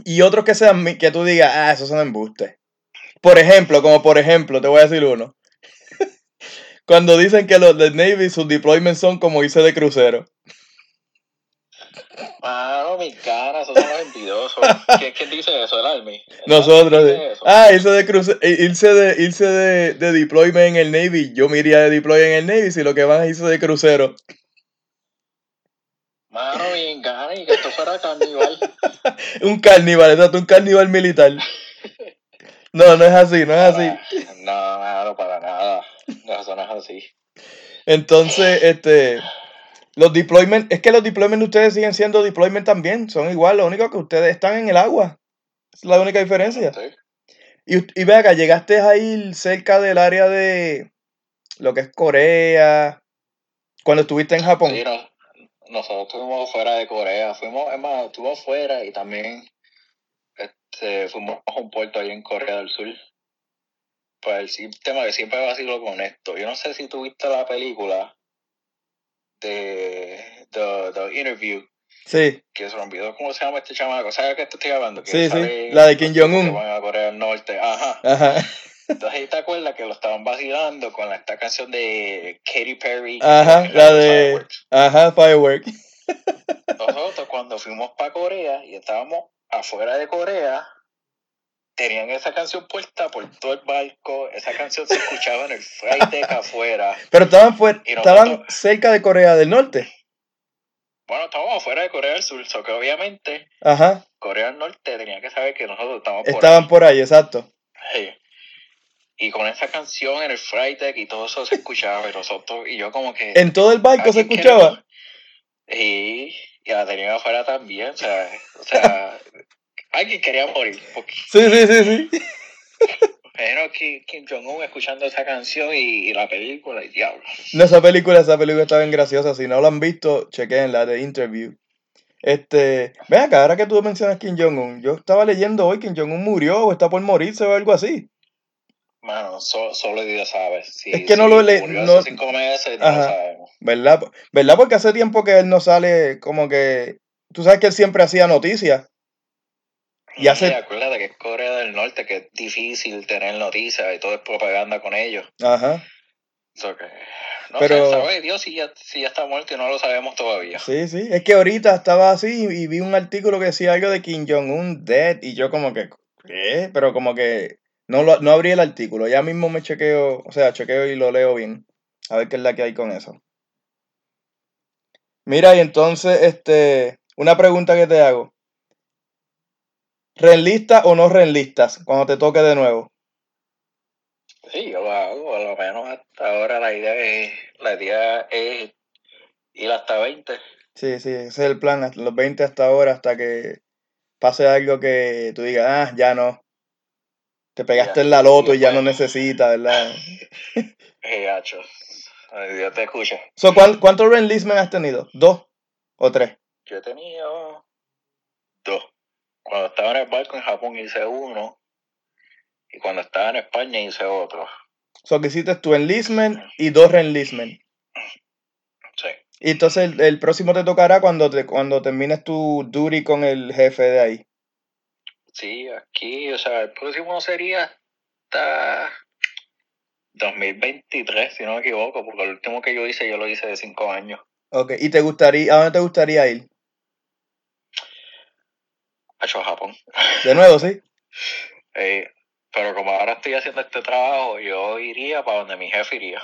Speaker 2: Y otros que sean que tú digas, ah, esos son embustes. Por ejemplo, como por ejemplo, te voy a decir uno. Cuando dicen que los del Navy, sus deployments son como irse de crucero.
Speaker 3: Mano mis ganas esos son los envidiosos ¿Quién, quién dice eso el Army ¿El
Speaker 2: Nosotros,
Speaker 3: Army
Speaker 2: de-
Speaker 3: dice eso?
Speaker 2: ah, irse de cruce- i- irse de, irse de, de deployment en el Navy. Yo me iría de deploy en el Navy si lo que van es irse de crucero.
Speaker 3: mano mis ganas y que esto fuera carnival
Speaker 2: Un carnival, exacto, un carnival militar. No, no es así, no es así.
Speaker 3: no no para nada no eso no es así
Speaker 2: Entonces, este, los deployment, es que los deployment de ustedes siguen siendo deployment también, son igual, lo único que ustedes están en el agua. Es la única diferencia.
Speaker 3: Sí.
Speaker 2: Y, y ve acá, llegaste a ir cerca del área de lo que es Corea, cuando estuviste en Japón.
Speaker 3: Sí, no- nosotros estuvimos fuera de Corea, fuimos, es más, estuvimos fuera y también este, fuimos a un puerto ahí en Corea del Sur. Pues el tema que siempre vacilo con esto. Yo no sé si tuviste la película de The, The Interview,
Speaker 2: Sí,
Speaker 3: que se me olvidó cómo se llama este chamaco. ¿Sabes de qué te estoy hablando? Que
Speaker 2: Sí, sí, la de Kim Jong-un.
Speaker 3: van a Corea del Norte. Ajá.
Speaker 2: ajá,
Speaker 3: Entonces ahí te acuerdas que lo estaban vacilando con esta canción de Katy Perry.
Speaker 2: ajá, la de,
Speaker 3: Fireworks.
Speaker 2: ajá, Firework.
Speaker 3: Nosotros cuando fuimos para Corea y estábamos afuera de Corea, tenían esa canción puesta por todo el barco, esa canción se escuchaba en el flight deck afuera.
Speaker 2: Pero estaban, fuera, estaban cerca de Corea del Norte.
Speaker 3: Bueno, estábamos afuera de Corea del Sur, so que obviamente
Speaker 2: Ajá,
Speaker 3: Corea del Norte tenía que saber que nosotros estábamos por
Speaker 2: estaban por ahí, exacto.
Speaker 3: ahí. Y con esa canción en el flight deck y todo eso se escuchaba, y nosotros, y yo como que...
Speaker 2: En todo el barco se
Speaker 3: ¿alguien
Speaker 2: escuchaba.
Speaker 3: Y, y la tenían afuera también, o sea, o sea alguien quería morir, porque
Speaker 2: Sí, sí, sí, sí.
Speaker 3: Pero Kim, Kim Jong-un escuchando esa canción y, y la película, y diablo.
Speaker 2: No, esa película, esa película está bien graciosa. Si no la han visto, chequen la de Interview. Este, ven acá, ahora que tú mencionas Kim Jong-un, yo estaba leyendo hoy que Kim Jong-un murió o está por morirse o algo así.
Speaker 3: Mano, so- solo Dios sabe. Si,
Speaker 2: Es que no lo le-
Speaker 3: murió
Speaker 2: no-
Speaker 3: cinco meses, no
Speaker 2: Ajá.
Speaker 3: lo sabemos.
Speaker 2: ¿Verdad? ¿Verdad? Porque hace tiempo que él no sale como que... Tú sabes que él siempre hacía noticias. Y hace-
Speaker 3: acuérdate que es Corea del Norte, que es difícil tener noticias y todo es propaganda con ellos.
Speaker 2: Ajá.
Speaker 3: So que, no
Speaker 2: Pero-
Speaker 3: sé, sabe Dios si ya, si ya está muerto y no lo sabemos todavía.
Speaker 2: Sí, sí. Es que ahorita estaba así y vi un artículo que decía algo de Kim Jong-un dead y yo como que, ¿qué? Pero como que no, lo, no abrí el artículo. Ya mismo me chequeo, o sea, chequeo y lo leo bien. A ver qué es la que hay con eso. Mira, y entonces, este, una pregunta que te hago. ¿Reenlistas o no reenlistas cuando te toque de nuevo?
Speaker 3: Sí, yo lo hago, por lo menos hasta ahora la idea es, la idea es ir hasta 20.
Speaker 2: Sí, sí, ese es el plan, los 20 hasta ahora, hasta que pase algo que tú digas, ah, ya no. Te pegaste
Speaker 3: Ya,
Speaker 2: en la loto y ya
Speaker 3: después.
Speaker 2: no necesitas, ¿verdad?
Speaker 3: Eh. Ay, Dios te escucha.
Speaker 2: So, ¿cuán- ¿Cuántos has tenido? ¿Dos o tres?
Speaker 3: Yo he tenido. Cuando estaba en el barco en Japón hice uno. Y cuando estaba en España hice otro.
Speaker 2: So, que hiciste tu enlistment y dos reenlistment.
Speaker 3: Sí.
Speaker 2: Y entonces el, el próximo te tocará cuando, te, cuando termines tu duty con el jefe de ahí.
Speaker 3: Sí, aquí, o sea, el próximo sería hasta 2023, si no me equivoco, porque el último que yo hice, yo lo hice de cinco años.
Speaker 2: Ok, ¿y te gustaría, a dónde te gustaría ir?
Speaker 3: Hecho Japón.
Speaker 2: De nuevo, ¿sí?
Speaker 3: Eh, pero como ahora estoy haciendo este trabajo, yo iría para donde mi jefe iría.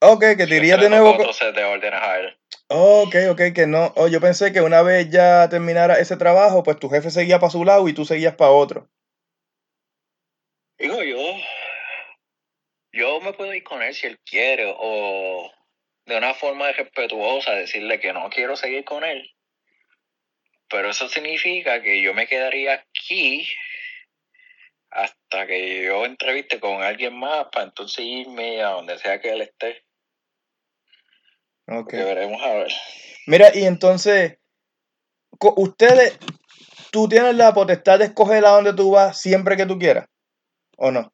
Speaker 2: Ok, que te irías de nuevo.
Speaker 3: de órdenes a él.
Speaker 2: Ok, ok, que no. Oh, yo pensé que una vez ya terminara ese trabajo, pues tu jefe seguía para su lado y tú seguías para otro.
Speaker 3: Digo, yo, yo me puedo ir con él si él quiere, o, de una forma respetuosa, decirle que no quiero seguir con él. Pero eso significa que yo me quedaría aquí hasta que yo entreviste con alguien más para entonces irme a donde sea que él esté.
Speaker 2: Ok.
Speaker 3: Que veremos a ver.
Speaker 2: Mira, y entonces, ustedes, tú tienes la potestad de escoger a dónde tú vas siempre que tú quieras, ¿o no?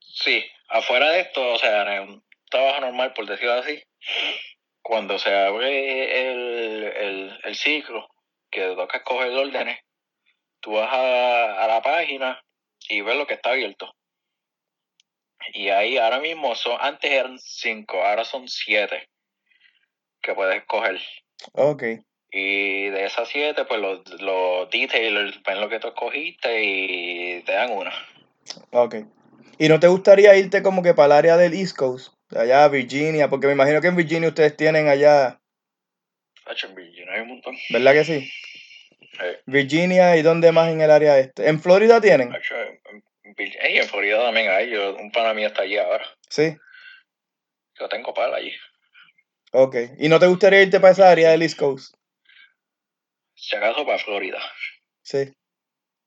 Speaker 3: Sí, afuera de esto, o sea, en un trabajo normal, por decirlo así, cuando se abre el, el, el ciclo, que te toca escoger órdenes, tú vas a, a la página y ves lo que está abierto. Y ahí ahora mismo son, antes eran cinco, ahora son siete que puedes escoger.
Speaker 2: Ok.
Speaker 3: Y de esas siete, pues los, los detailers ven lo que tú escogiste y te dan una.
Speaker 2: Ok. ¿Y no te gustaría irte como que para el área del East Coast? Allá a Virginia, porque me imagino que en Virginia ustedes tienen allá,
Speaker 3: en Virginia hay un montón.
Speaker 2: ¿verdad que sí?
Speaker 3: Eh,
Speaker 2: Virginia y dónde más en el área este. ¿En Florida tienen?
Speaker 3: hacho, en- en Vir- ey, en Florida también hay. Yo, un pana mío está allí ahora.
Speaker 2: Sí.
Speaker 3: Yo tengo para allí.
Speaker 2: Ok. ¿Y no te gustaría irte para esa área del East Coast?
Speaker 3: Si acaso para Florida.
Speaker 2: Sí.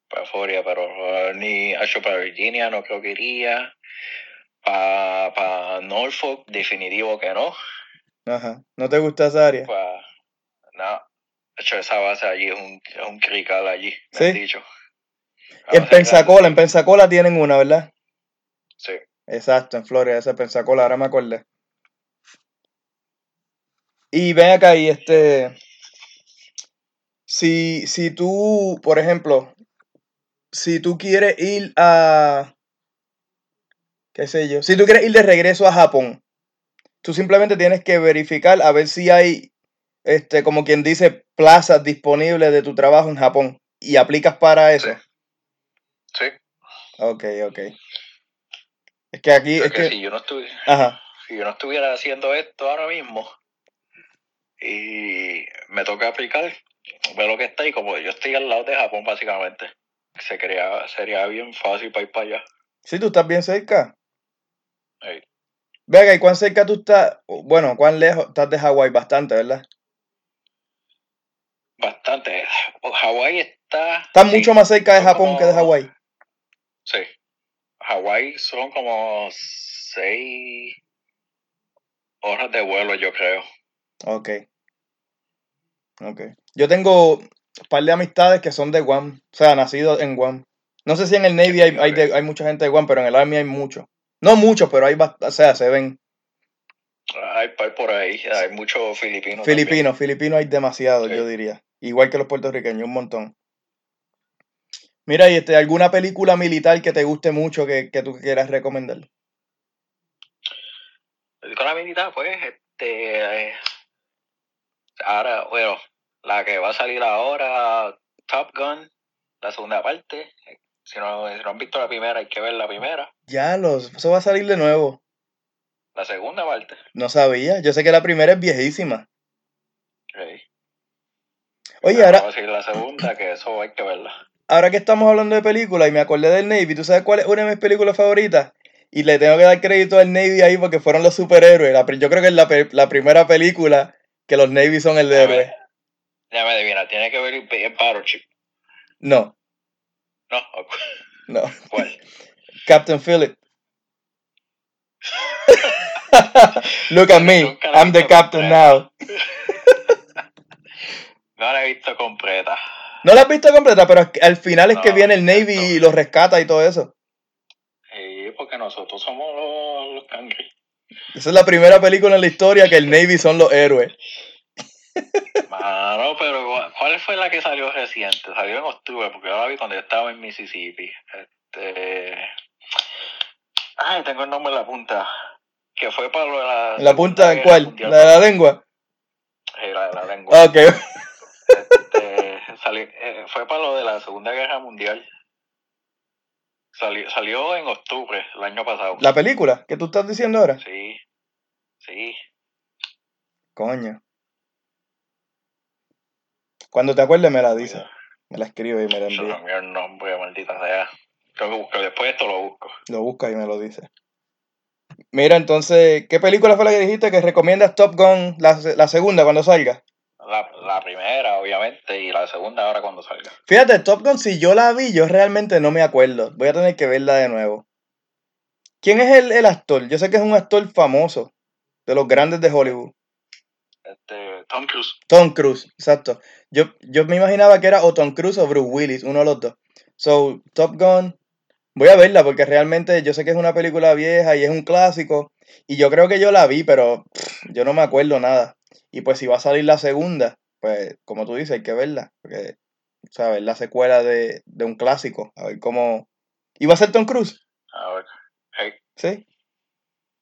Speaker 3: Para Florida, pero uh, ni hacho, para Virginia no creo que iría. Para pa Norfolk, definitivo que no.
Speaker 2: Ajá. ¿No te gusta esa área?
Speaker 3: Pa, no. Hacho, esa base allí es un, es un crical allí, me
Speaker 2: Sí.
Speaker 3: han dicho.
Speaker 2: En Pensacola, en Pensacola tienen una, ¿verdad?
Speaker 3: Sí.
Speaker 2: Exacto, en Florida, esa es Pensacola, ahora me acordé. Y ven acá, y este. Si, si tú, por ejemplo, si tú quieres ir a. ¿Qué sé yo? Si tú quieres ir de regreso a Japón, tú simplemente tienes que verificar a ver si hay, este, como quien dice, plazas disponibles de tu trabajo en Japón. Y aplicas para eso.
Speaker 3: Sí.
Speaker 2: Ok, ok. Es que aquí, es
Speaker 3: que si yo no estuviera.
Speaker 2: Ajá.
Speaker 3: si yo no estuviera haciendo esto ahora mismo y me toca aplicar, veo lo que está y como yo estoy al lado de Japón básicamente, se crea, sería bien fácil para ir para allá.
Speaker 2: Sí, tú estás bien cerca.
Speaker 3: Ey.
Speaker 2: Venga, ¿y cuán cerca tú estás? Bueno, ¿cuán lejos estás de Hawái? Bastante, ¿verdad?
Speaker 3: Bastante. Hawái está...
Speaker 2: Estás
Speaker 3: sí,
Speaker 2: mucho más cerca de Japón que de Hawái.
Speaker 3: Sí. Hawái son como seis horas de vuelo, yo creo.
Speaker 2: Ok. Ok. Yo tengo un par de amistades que son de Guam. O sea, nacidos en Guam. No sé si en el Navy hay, hay, de- hay mucha gente de Guam, pero en el Army hay mucho. No mucho, pero hay bastante. O sea, se ven.
Speaker 3: Hay por ahí, hay muchos filipinos.
Speaker 2: Filipinos, filipinos hay demasiados,
Speaker 3: Sí.
Speaker 2: yo diría. Igual que los puertorriqueños, un montón. Mira, y este, ¿alguna película militar que te guste mucho que, que tú quieras recomendar?
Speaker 3: también. Con la militar, pues, este. eh, ahora, bueno, la que va a salir ahora, Top Gun, la segunda parte. Si no, si no han visto la primera, hay que ver la primera.
Speaker 2: Ya, los, eso va a salir de nuevo.
Speaker 3: La segunda parte.
Speaker 2: No sabía. Yo sé que la primera es viejísima.
Speaker 3: Sí.
Speaker 2: Oye,
Speaker 3: Ahora a la segunda, que eso hay que verla.
Speaker 2: ahora que estamos hablando de películas y me acordé del Navy, ¿tú sabes cuál es una de mis películas favoritas? Y le tengo que dar crédito al Navy ahí porque fueron los superhéroes. La yo creo que es la, la primera película que los Navy son el de
Speaker 3: Déjame,
Speaker 2: héroes.
Speaker 3: déjame adivinar, tiene que ver el, Battleship.
Speaker 2: No,
Speaker 3: ¿No?
Speaker 2: no.
Speaker 3: ¿Cuál?
Speaker 2: Captain Phillip. Look at me. I'm the captain
Speaker 3: completa.
Speaker 2: now.
Speaker 3: No la he visto completa.
Speaker 2: No la has visto completa, pero al final es que viene el Navy
Speaker 3: no.
Speaker 2: y los rescata y todo eso.
Speaker 3: Sí, porque nosotros somos los, los cangri.
Speaker 2: Esa es la primera película en la historia que el Navy son los héroes.
Speaker 3: Mano, pero ¿cuál- ¿cuál fue la que salió reciente? Salió en octubre, porque yo la vi cuando yo estaba en Mississippi. Este. Ay, tengo el nombre en la punta. Que fue para lo de la.
Speaker 2: ¿La punta en cuál?
Speaker 3: Mundial.
Speaker 2: ¿La de la lengua?
Speaker 3: Sí, la de la lengua.
Speaker 2: Ok.
Speaker 3: Este, eh, fue para lo de la Segunda Guerra Mundial. Salió, salió en octubre el año pasado.
Speaker 2: ¿La película que tú estás diciendo ahora?
Speaker 3: Sí, sí.
Speaker 2: Coño. Cuando te acuerdes me la dices. Me la escribe y me la
Speaker 3: me
Speaker 2: envía.
Speaker 3: olvidó el nombre, maldita sea. Tengo que buscar, después de esto lo busco.
Speaker 2: Lo busca y me lo dice. Mira, entonces, ¿qué película fue la que dijiste que recomiendas Top Gun la, la segunda cuando salga?
Speaker 3: La, la primera, obviamente, y la segunda ahora cuando salga.
Speaker 2: Fíjate, Top Gun, si yo la vi, yo realmente no me acuerdo. Voy a tener que verla de nuevo. ¿Quién es el, el actor? Yo sé que es un actor famoso, de los grandes de Hollywood.
Speaker 3: Este, Tom Cruise.
Speaker 2: Tom Cruise, exacto. Yo, yo me imaginaba que era o Tom Cruise o Bruce Willis, uno de los dos. So, Top Gun, voy a verla porque realmente yo sé que es una película vieja y es un clásico. Y yo creo que yo la vi, pero pff, yo no me acuerdo nada. Y pues si va a salir la segunda, pues como tú dices, hay que verla. Porque, ¿sabes? La secuela de, de un clásico. A ver cómo... ¿Y va a ser Tom Cruise?
Speaker 3: A ver. Hey,
Speaker 2: Sí.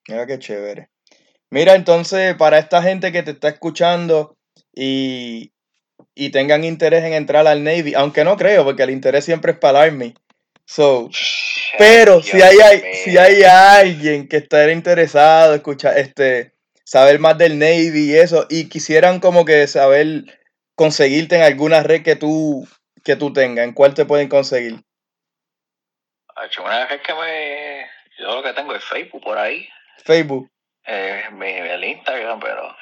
Speaker 2: Mira qué chévere. Mira, entonces, para esta gente que te está escuchando y, y tengan interés en entrar al Navy, aunque no creo, porque el interés siempre es para el Army. So, pero si hay, si hay alguien que esté interesado, escuchar, este, saber más del Navy y eso, y quisieran como que saber conseguirte en alguna red que tú, que tú tengas, ¿en cuál te pueden conseguir?
Speaker 3: Una vez que me. Yo lo que tengo es Facebook por ahí.
Speaker 2: Facebook.
Speaker 3: Eh, mi, el Instagram, pero.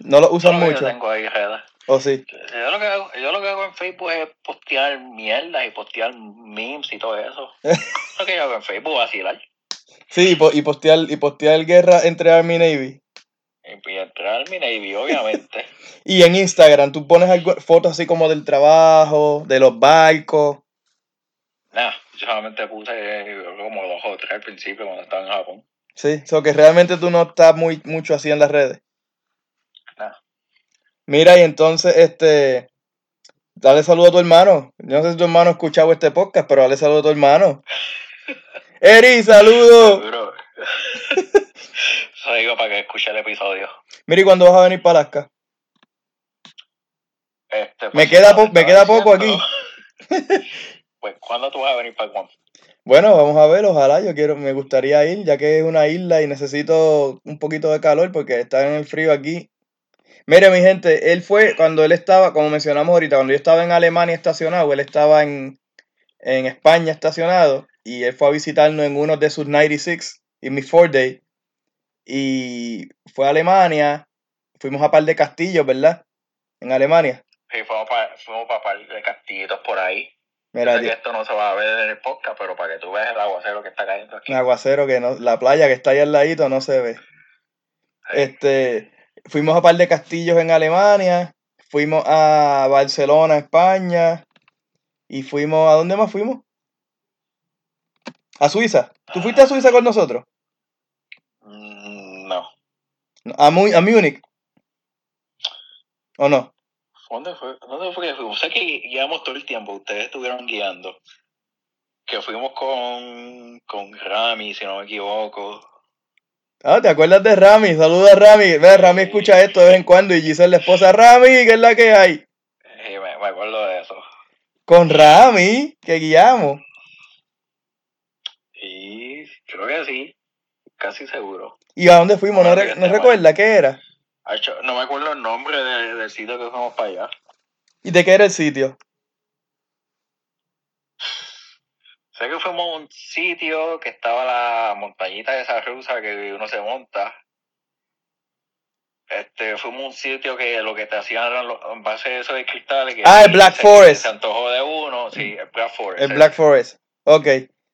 Speaker 2: ¿No lo usan mucho?
Speaker 3: Yo tengo ahí redes.
Speaker 2: ¿O sí?
Speaker 3: Yo lo, que hago, yo lo que hago en Facebook es postear mierda y postear memes y todo eso. lo que yo hago en Facebook, vacilar.
Speaker 2: Sí, y, po- y postear, y postear guerra entre Army y Navy.
Speaker 3: Y, y entrar mi Navy, obviamente.
Speaker 2: Y en Instagram, tú pones algo- fotos así como del trabajo, de los barcos.
Speaker 3: Nada, yo solamente puse eh, como dos o tres al principio cuando estaba en Japón.
Speaker 2: Sí, so que realmente tú no estás muy mucho así en las redes. Mira, y entonces, este, dale saludo a tu hermano. Yo no sé si tu hermano ha escuchado este podcast, pero dale saludo a tu hermano. Eri, saludo.
Speaker 3: Eso digo para que escuche el episodio.
Speaker 2: Mira, ¿y cuándo vas a venir para Alaska?
Speaker 3: Este,
Speaker 2: Me
Speaker 3: pues,
Speaker 2: queda po- me queda poco
Speaker 3: diciendo, Pues, ¿cuándo tú vas a venir para Guam?
Speaker 2: Bueno, vamos a ver, ojalá, yo quiero, me gustaría ir, ya que es una isla y necesito un poquito de calor porque está en el frío aquí. Mire, mi gente, él fue, cuando él estaba, como mencionamos ahorita, cuando yo estaba en Alemania estacionado, él estaba en, en España estacionado y él fue a visitarnos en uno de sus 96 y mi four day y fue a Alemania, fuimos a par de castillos, ¿verdad? En Alemania.
Speaker 3: Sí, fuimos para fuimos pa par de castillitos por ahí.
Speaker 2: Mira,
Speaker 3: Sé que
Speaker 2: tío,
Speaker 3: esto no se va a ver en el podcast, pero para que tú veas el aguacero que está cayendo aquí.
Speaker 2: un aguacero que no, la playa que está ahí al ladito no se ve.
Speaker 3: Sí.
Speaker 2: Este, fuimos a par de castillos en Alemania, fuimos a Barcelona, España, y fuimos, ¿a dónde más fuimos? A Suiza. ¿Tú fuiste a Suiza con nosotros?
Speaker 3: Mm, No.
Speaker 2: A, Mu- a Múnich. ¿O no?
Speaker 3: ¿Dónde fue? ¿Dónde fue que fuimos? Sé que guiamos todo el tiempo, ustedes estuvieron guiando. Que fuimos con, con Rami, si no me equivoco.
Speaker 2: Ah, ¿te acuerdas de Rami? Saluda a Rami. Ve, Rami escucha esto de vez en cuando y Giselle, la esposa, Rami, ¿qué es la que hay?
Speaker 3: Eh, me, me acuerdo de eso.
Speaker 2: Con Rami, que guiamos.
Speaker 3: Y creo que sí, casi seguro.
Speaker 2: ¿Y a dónde fuimos? ¿No, re-
Speaker 3: que
Speaker 2: no recuerda qué era?
Speaker 3: No me acuerdo el nombre de- del sitio que fuimos para allá.
Speaker 2: ¿Y de qué era el sitio?
Speaker 3: Sé que fuimos a un sitio que estaba la montañita esa rusa que uno se monta. Este, fuimos a un sitio que lo que te hacían eran los en base a eso de cristales. Que
Speaker 2: Ah, el Black
Speaker 3: se-
Speaker 2: Forest.
Speaker 3: Se antojó de uno, sí, el Black Forest.
Speaker 2: El Black Forest. Ok.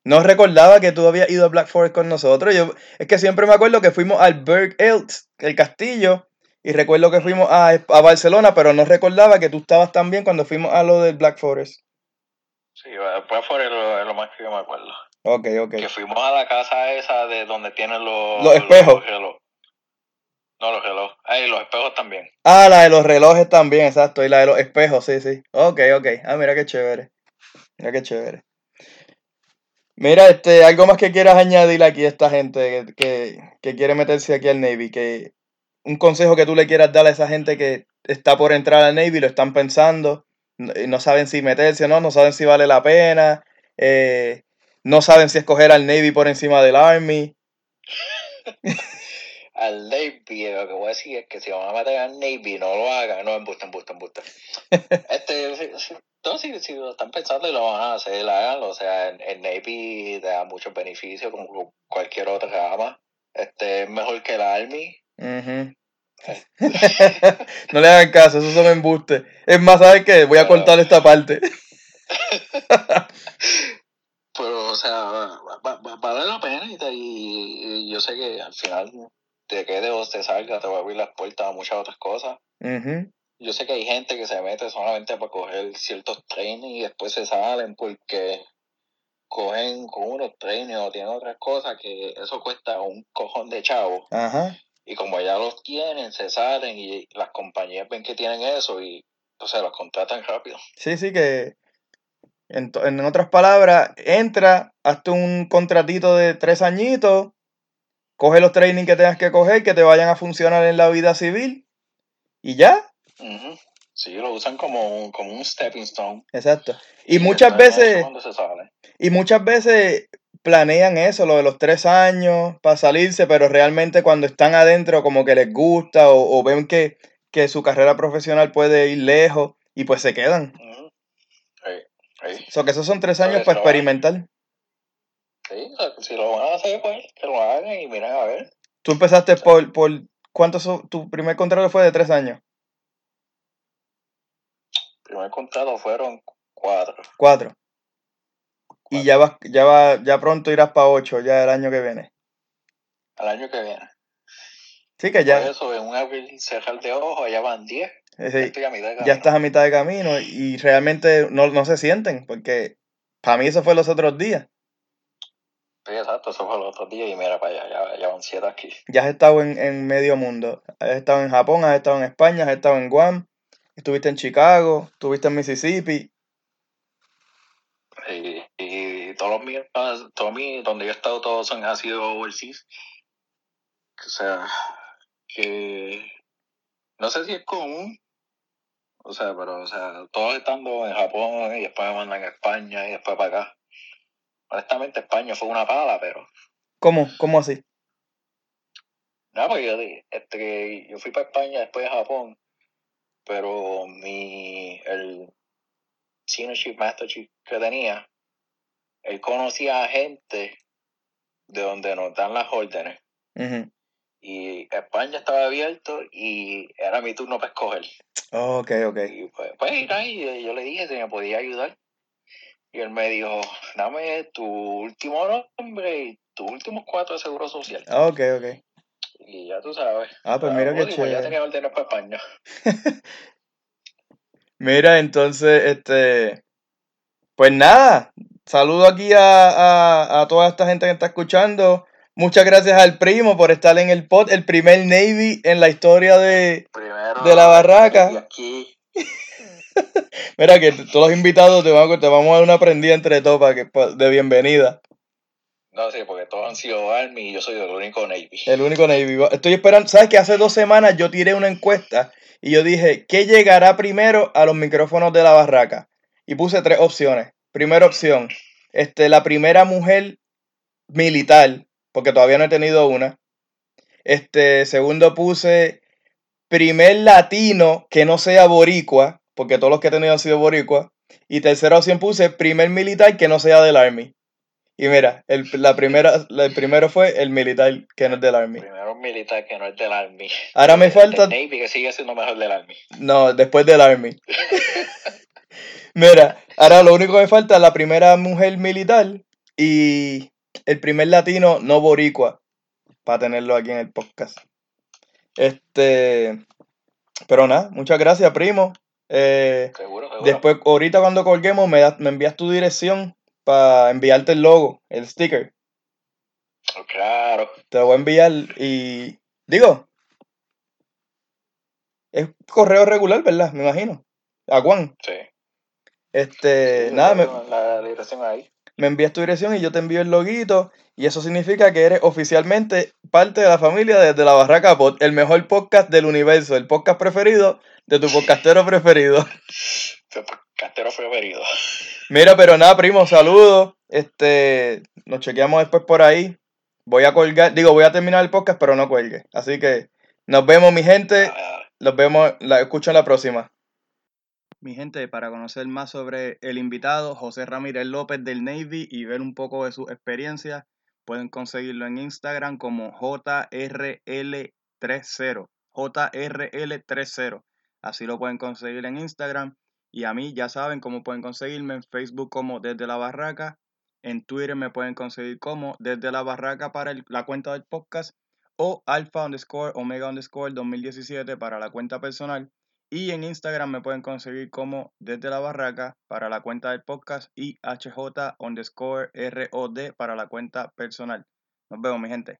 Speaker 2: No recordaba que tú habías ido a Black Forest con nosotros. Yo, es que siempre me acuerdo que fuimos al Berg Eltz, el castillo. Y recuerdo que fuimos a, a Barcelona, pero no recordaba que tú estabas también cuando fuimos a lo del Black Forest.
Speaker 3: Sí, Forest es lo, más que yo me acuerdo.
Speaker 2: Ok, ok.
Speaker 3: Que fuimos a la casa esa de donde tienen los...
Speaker 2: Los espejos.
Speaker 3: relojes. No, los relojes. Ah, y los espejos también.
Speaker 2: Ah, la de los relojes también, exacto. Y la de los espejos, sí, sí. Ok, ok. Ah, mira qué chévere. Mira qué chévere. Mira, este, algo más que quieras añadir aquí a esta gente que, que, que quiere meterse aquí al Navy, que un consejo que tú le quieras dar a esa gente que está por entrar al Navy, lo están pensando, no, saben si meterse o no, no saben si vale la pena, eh, no saben si escoger al Navy por encima del Army.
Speaker 3: Al Navy, lo que voy a decir es que si van a meter al Navy, no lo hagan. No, embusta, embusta, embusta. este, no, si, si lo están pensando y lo van a hacer, háganlo. O sea, el, el Navy te da muchos beneficios como cualquier otra rama. este, es mejor que la Army.
Speaker 2: no le hagan caso, esos son embustes. Es más, ¿sabes qué? Voy a cortar esta parte.
Speaker 3: Pero, o sea, va- va- va- vale la pena y, te- y- y yo sé que al final te quede o te salga, te va a abrir las puertas a muchas otras cosas. Yo sé que hay gente que se mete solamente para coger ciertos trainings y después se salen porque cogen con unos trainings o tienen otras cosas que eso cuesta un cojón de chavo.
Speaker 2: Ajá.
Speaker 3: Y como ya los tienen, se salen y las compañías ven que tienen eso y entonces los contratan rápido.
Speaker 2: Sí, sí, que en, en otras palabras, entra, hazte un contratito de tres añitos, coge los trainings que tengas que coger, que te vayan a funcionar en la vida civil y ya.
Speaker 3: Ujú. Sí, lo usan como un, como un stepping stone.
Speaker 2: Exacto. Y muchas
Speaker 3: de eso
Speaker 2: veces,
Speaker 3: se
Speaker 2: y muchas veces planean eso, lo de los tres años para salirse, pero realmente cuando están adentro como que les gusta o, o ven que, que su carrera profesional puede ir lejos y pues se quedan.
Speaker 3: Ujú. Sí, sí.
Speaker 2: O sea, que esos son tres años para experimentar.
Speaker 3: Sí, si lo van a hacer, pues que lo hagan y miren a ver.
Speaker 2: Tú empezaste por, por ¿cuántos son- tu primer contrato fue de tres años?
Speaker 3: primer contrato fueron cuatro.
Speaker 2: Cuatro. Y ya vas, ya va, ya pronto irás para ocho, ya el año que viene.
Speaker 3: Al año que viene.
Speaker 2: Sí, que
Speaker 3: Por
Speaker 2: ya,
Speaker 3: eso, en un abrir cerrar de ojos, allá van diez.
Speaker 2: eh, sí,
Speaker 3: Estoy a mitad de
Speaker 2: ya
Speaker 3: camino.
Speaker 2: estás a mitad de camino y realmente no, no se sienten, porque para mí eso fue los otros días.
Speaker 3: Sí, exacto, eso fue el otro día y mira para allá, ya, ya van siete aquí.
Speaker 2: Ya has estado en, en medio mundo. Has estado en Japón, has estado en España, has estado en Guam, estuviste en Chicago, estuviste en Mississippi.
Speaker 3: Y, y todos los míos, todos mis, donde yo he estado, todos son, han sido overseas. O sea, que no sé si es común. O sea, pero, o sea, todos estando en Japón y después me mandan a España y después para acá. Honestamente, España fue una pala, pero.
Speaker 2: ¿Cómo? ¿Cómo así?
Speaker 3: No, porque yo, este, yo fui para España después de Japón, pero mi, el seniorship, mastership que tenía, él conocía a gente de donde nos dan las órdenes. Y España estaba abierto y era mi turno para escoger.
Speaker 2: Ok, ok.
Speaker 3: Y pues, pues ahí, yo le dije si me podía ayudar. Y él me dijo, dame tu último nombre y tus últimos cuatro de seguro social.
Speaker 2: Ok, ok.
Speaker 3: Y ya tú sabes.
Speaker 2: Ah, pues mira qué
Speaker 3: Pues, pues, ya
Speaker 2: chévere.
Speaker 3: tenía órdenes para España.
Speaker 2: Mira, entonces, este, pues nada, saludo aquí a, a, a toda esta gente que está escuchando. Muchas gracias al primo por estar en el pod, el primer Navy en la historia de...
Speaker 3: Primero.
Speaker 2: De la barraca.
Speaker 3: Y aquí.
Speaker 2: Mira que todos los invitados te vamos, a- te vamos a dar una prendida entre todos para que, de bienvenida.
Speaker 3: No sé, porque todos han sido Army y yo soy el único Navy.
Speaker 2: El único Navy. Estoy esperando, ¿sabes que hace dos semanas yo tiré una encuesta y yo dije, ¿qué llegará primero a los micrófonos de la barraca? Y puse tres opciones. Primera opción, este, la primera mujer militar, porque todavía no he tenido una. Este, segundo puse primer latino que no sea boricua, porque todos los que he tenido han sido boricua. Y tercera opción puse primer militar que no sea del Army. Y mira, el, la primera, el primero fue el militar que no es del Army.
Speaker 3: Primero un militar que no es del Army.
Speaker 2: Ahora me
Speaker 3: El
Speaker 2: falta,
Speaker 3: Navy que sigue siendo mejor del Army.
Speaker 2: no, después del Army. Mira, ahora lo único que me falta es la primera mujer militar y el primer latino no boricua para tenerlo aquí en el podcast. Este, pero nada, muchas gracias, primo. Eh,
Speaker 3: Seguro, seguro.
Speaker 2: después, ahorita cuando colguemos, me, das- me envías tu dirección para enviarte el logo, el sticker.
Speaker 3: Claro.
Speaker 2: Te lo voy a enviar y digo, es correo regular, ¿verdad? Me imagino. A Juan.
Speaker 3: Sí.
Speaker 2: Este,
Speaker 3: Sí,
Speaker 2: nada, me,
Speaker 3: La dirección ahí.
Speaker 2: me envías tu dirección y yo te envío el loguito. Y eso significa que eres oficialmente parte de la familia desde la Barraca Pod, el mejor podcast del universo, el podcast preferido de tu podcastero preferido.
Speaker 3: Tu Castero preferido.
Speaker 2: Mira, pero nada, primo, saludos. Este, nos chequeamos después por ahí. Voy a colgar, digo, voy a terminar el podcast, pero no cuelgue. Así que nos vemos, mi gente.
Speaker 3: Ah,
Speaker 2: Los vemos, la escucho en la próxima. Mi gente, para conocer más sobre el invitado, José Ramírez López del Navy, y ver un poco de sus experiencias, pueden conseguirlo en Instagram como JRL30. JRL30. Así lo pueden conseguir en Instagram. Y a mí ya saben cómo pueden conseguirme en Facebook como Desde la Barraca. En Twitter me pueden conseguir como Desde la Barraca para la cuenta del podcast. O Alpha underscore Omega underscore 2017 para la cuenta personal. Y en Instagram me pueden conseguir como Desde la Barraca para la cuenta del podcast y HJ underscore ROD para la cuenta personal. Nos vemos, mi gente.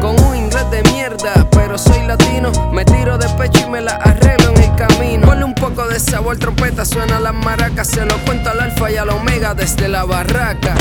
Speaker 1: con un inglés de mierda, pero soy latino. Me tiro de pecho y me la arreglo en el camino. Ponle un poco de sabor, trompeta, suena las maracas. Se lo cuento al alfa y al omega desde la barraca.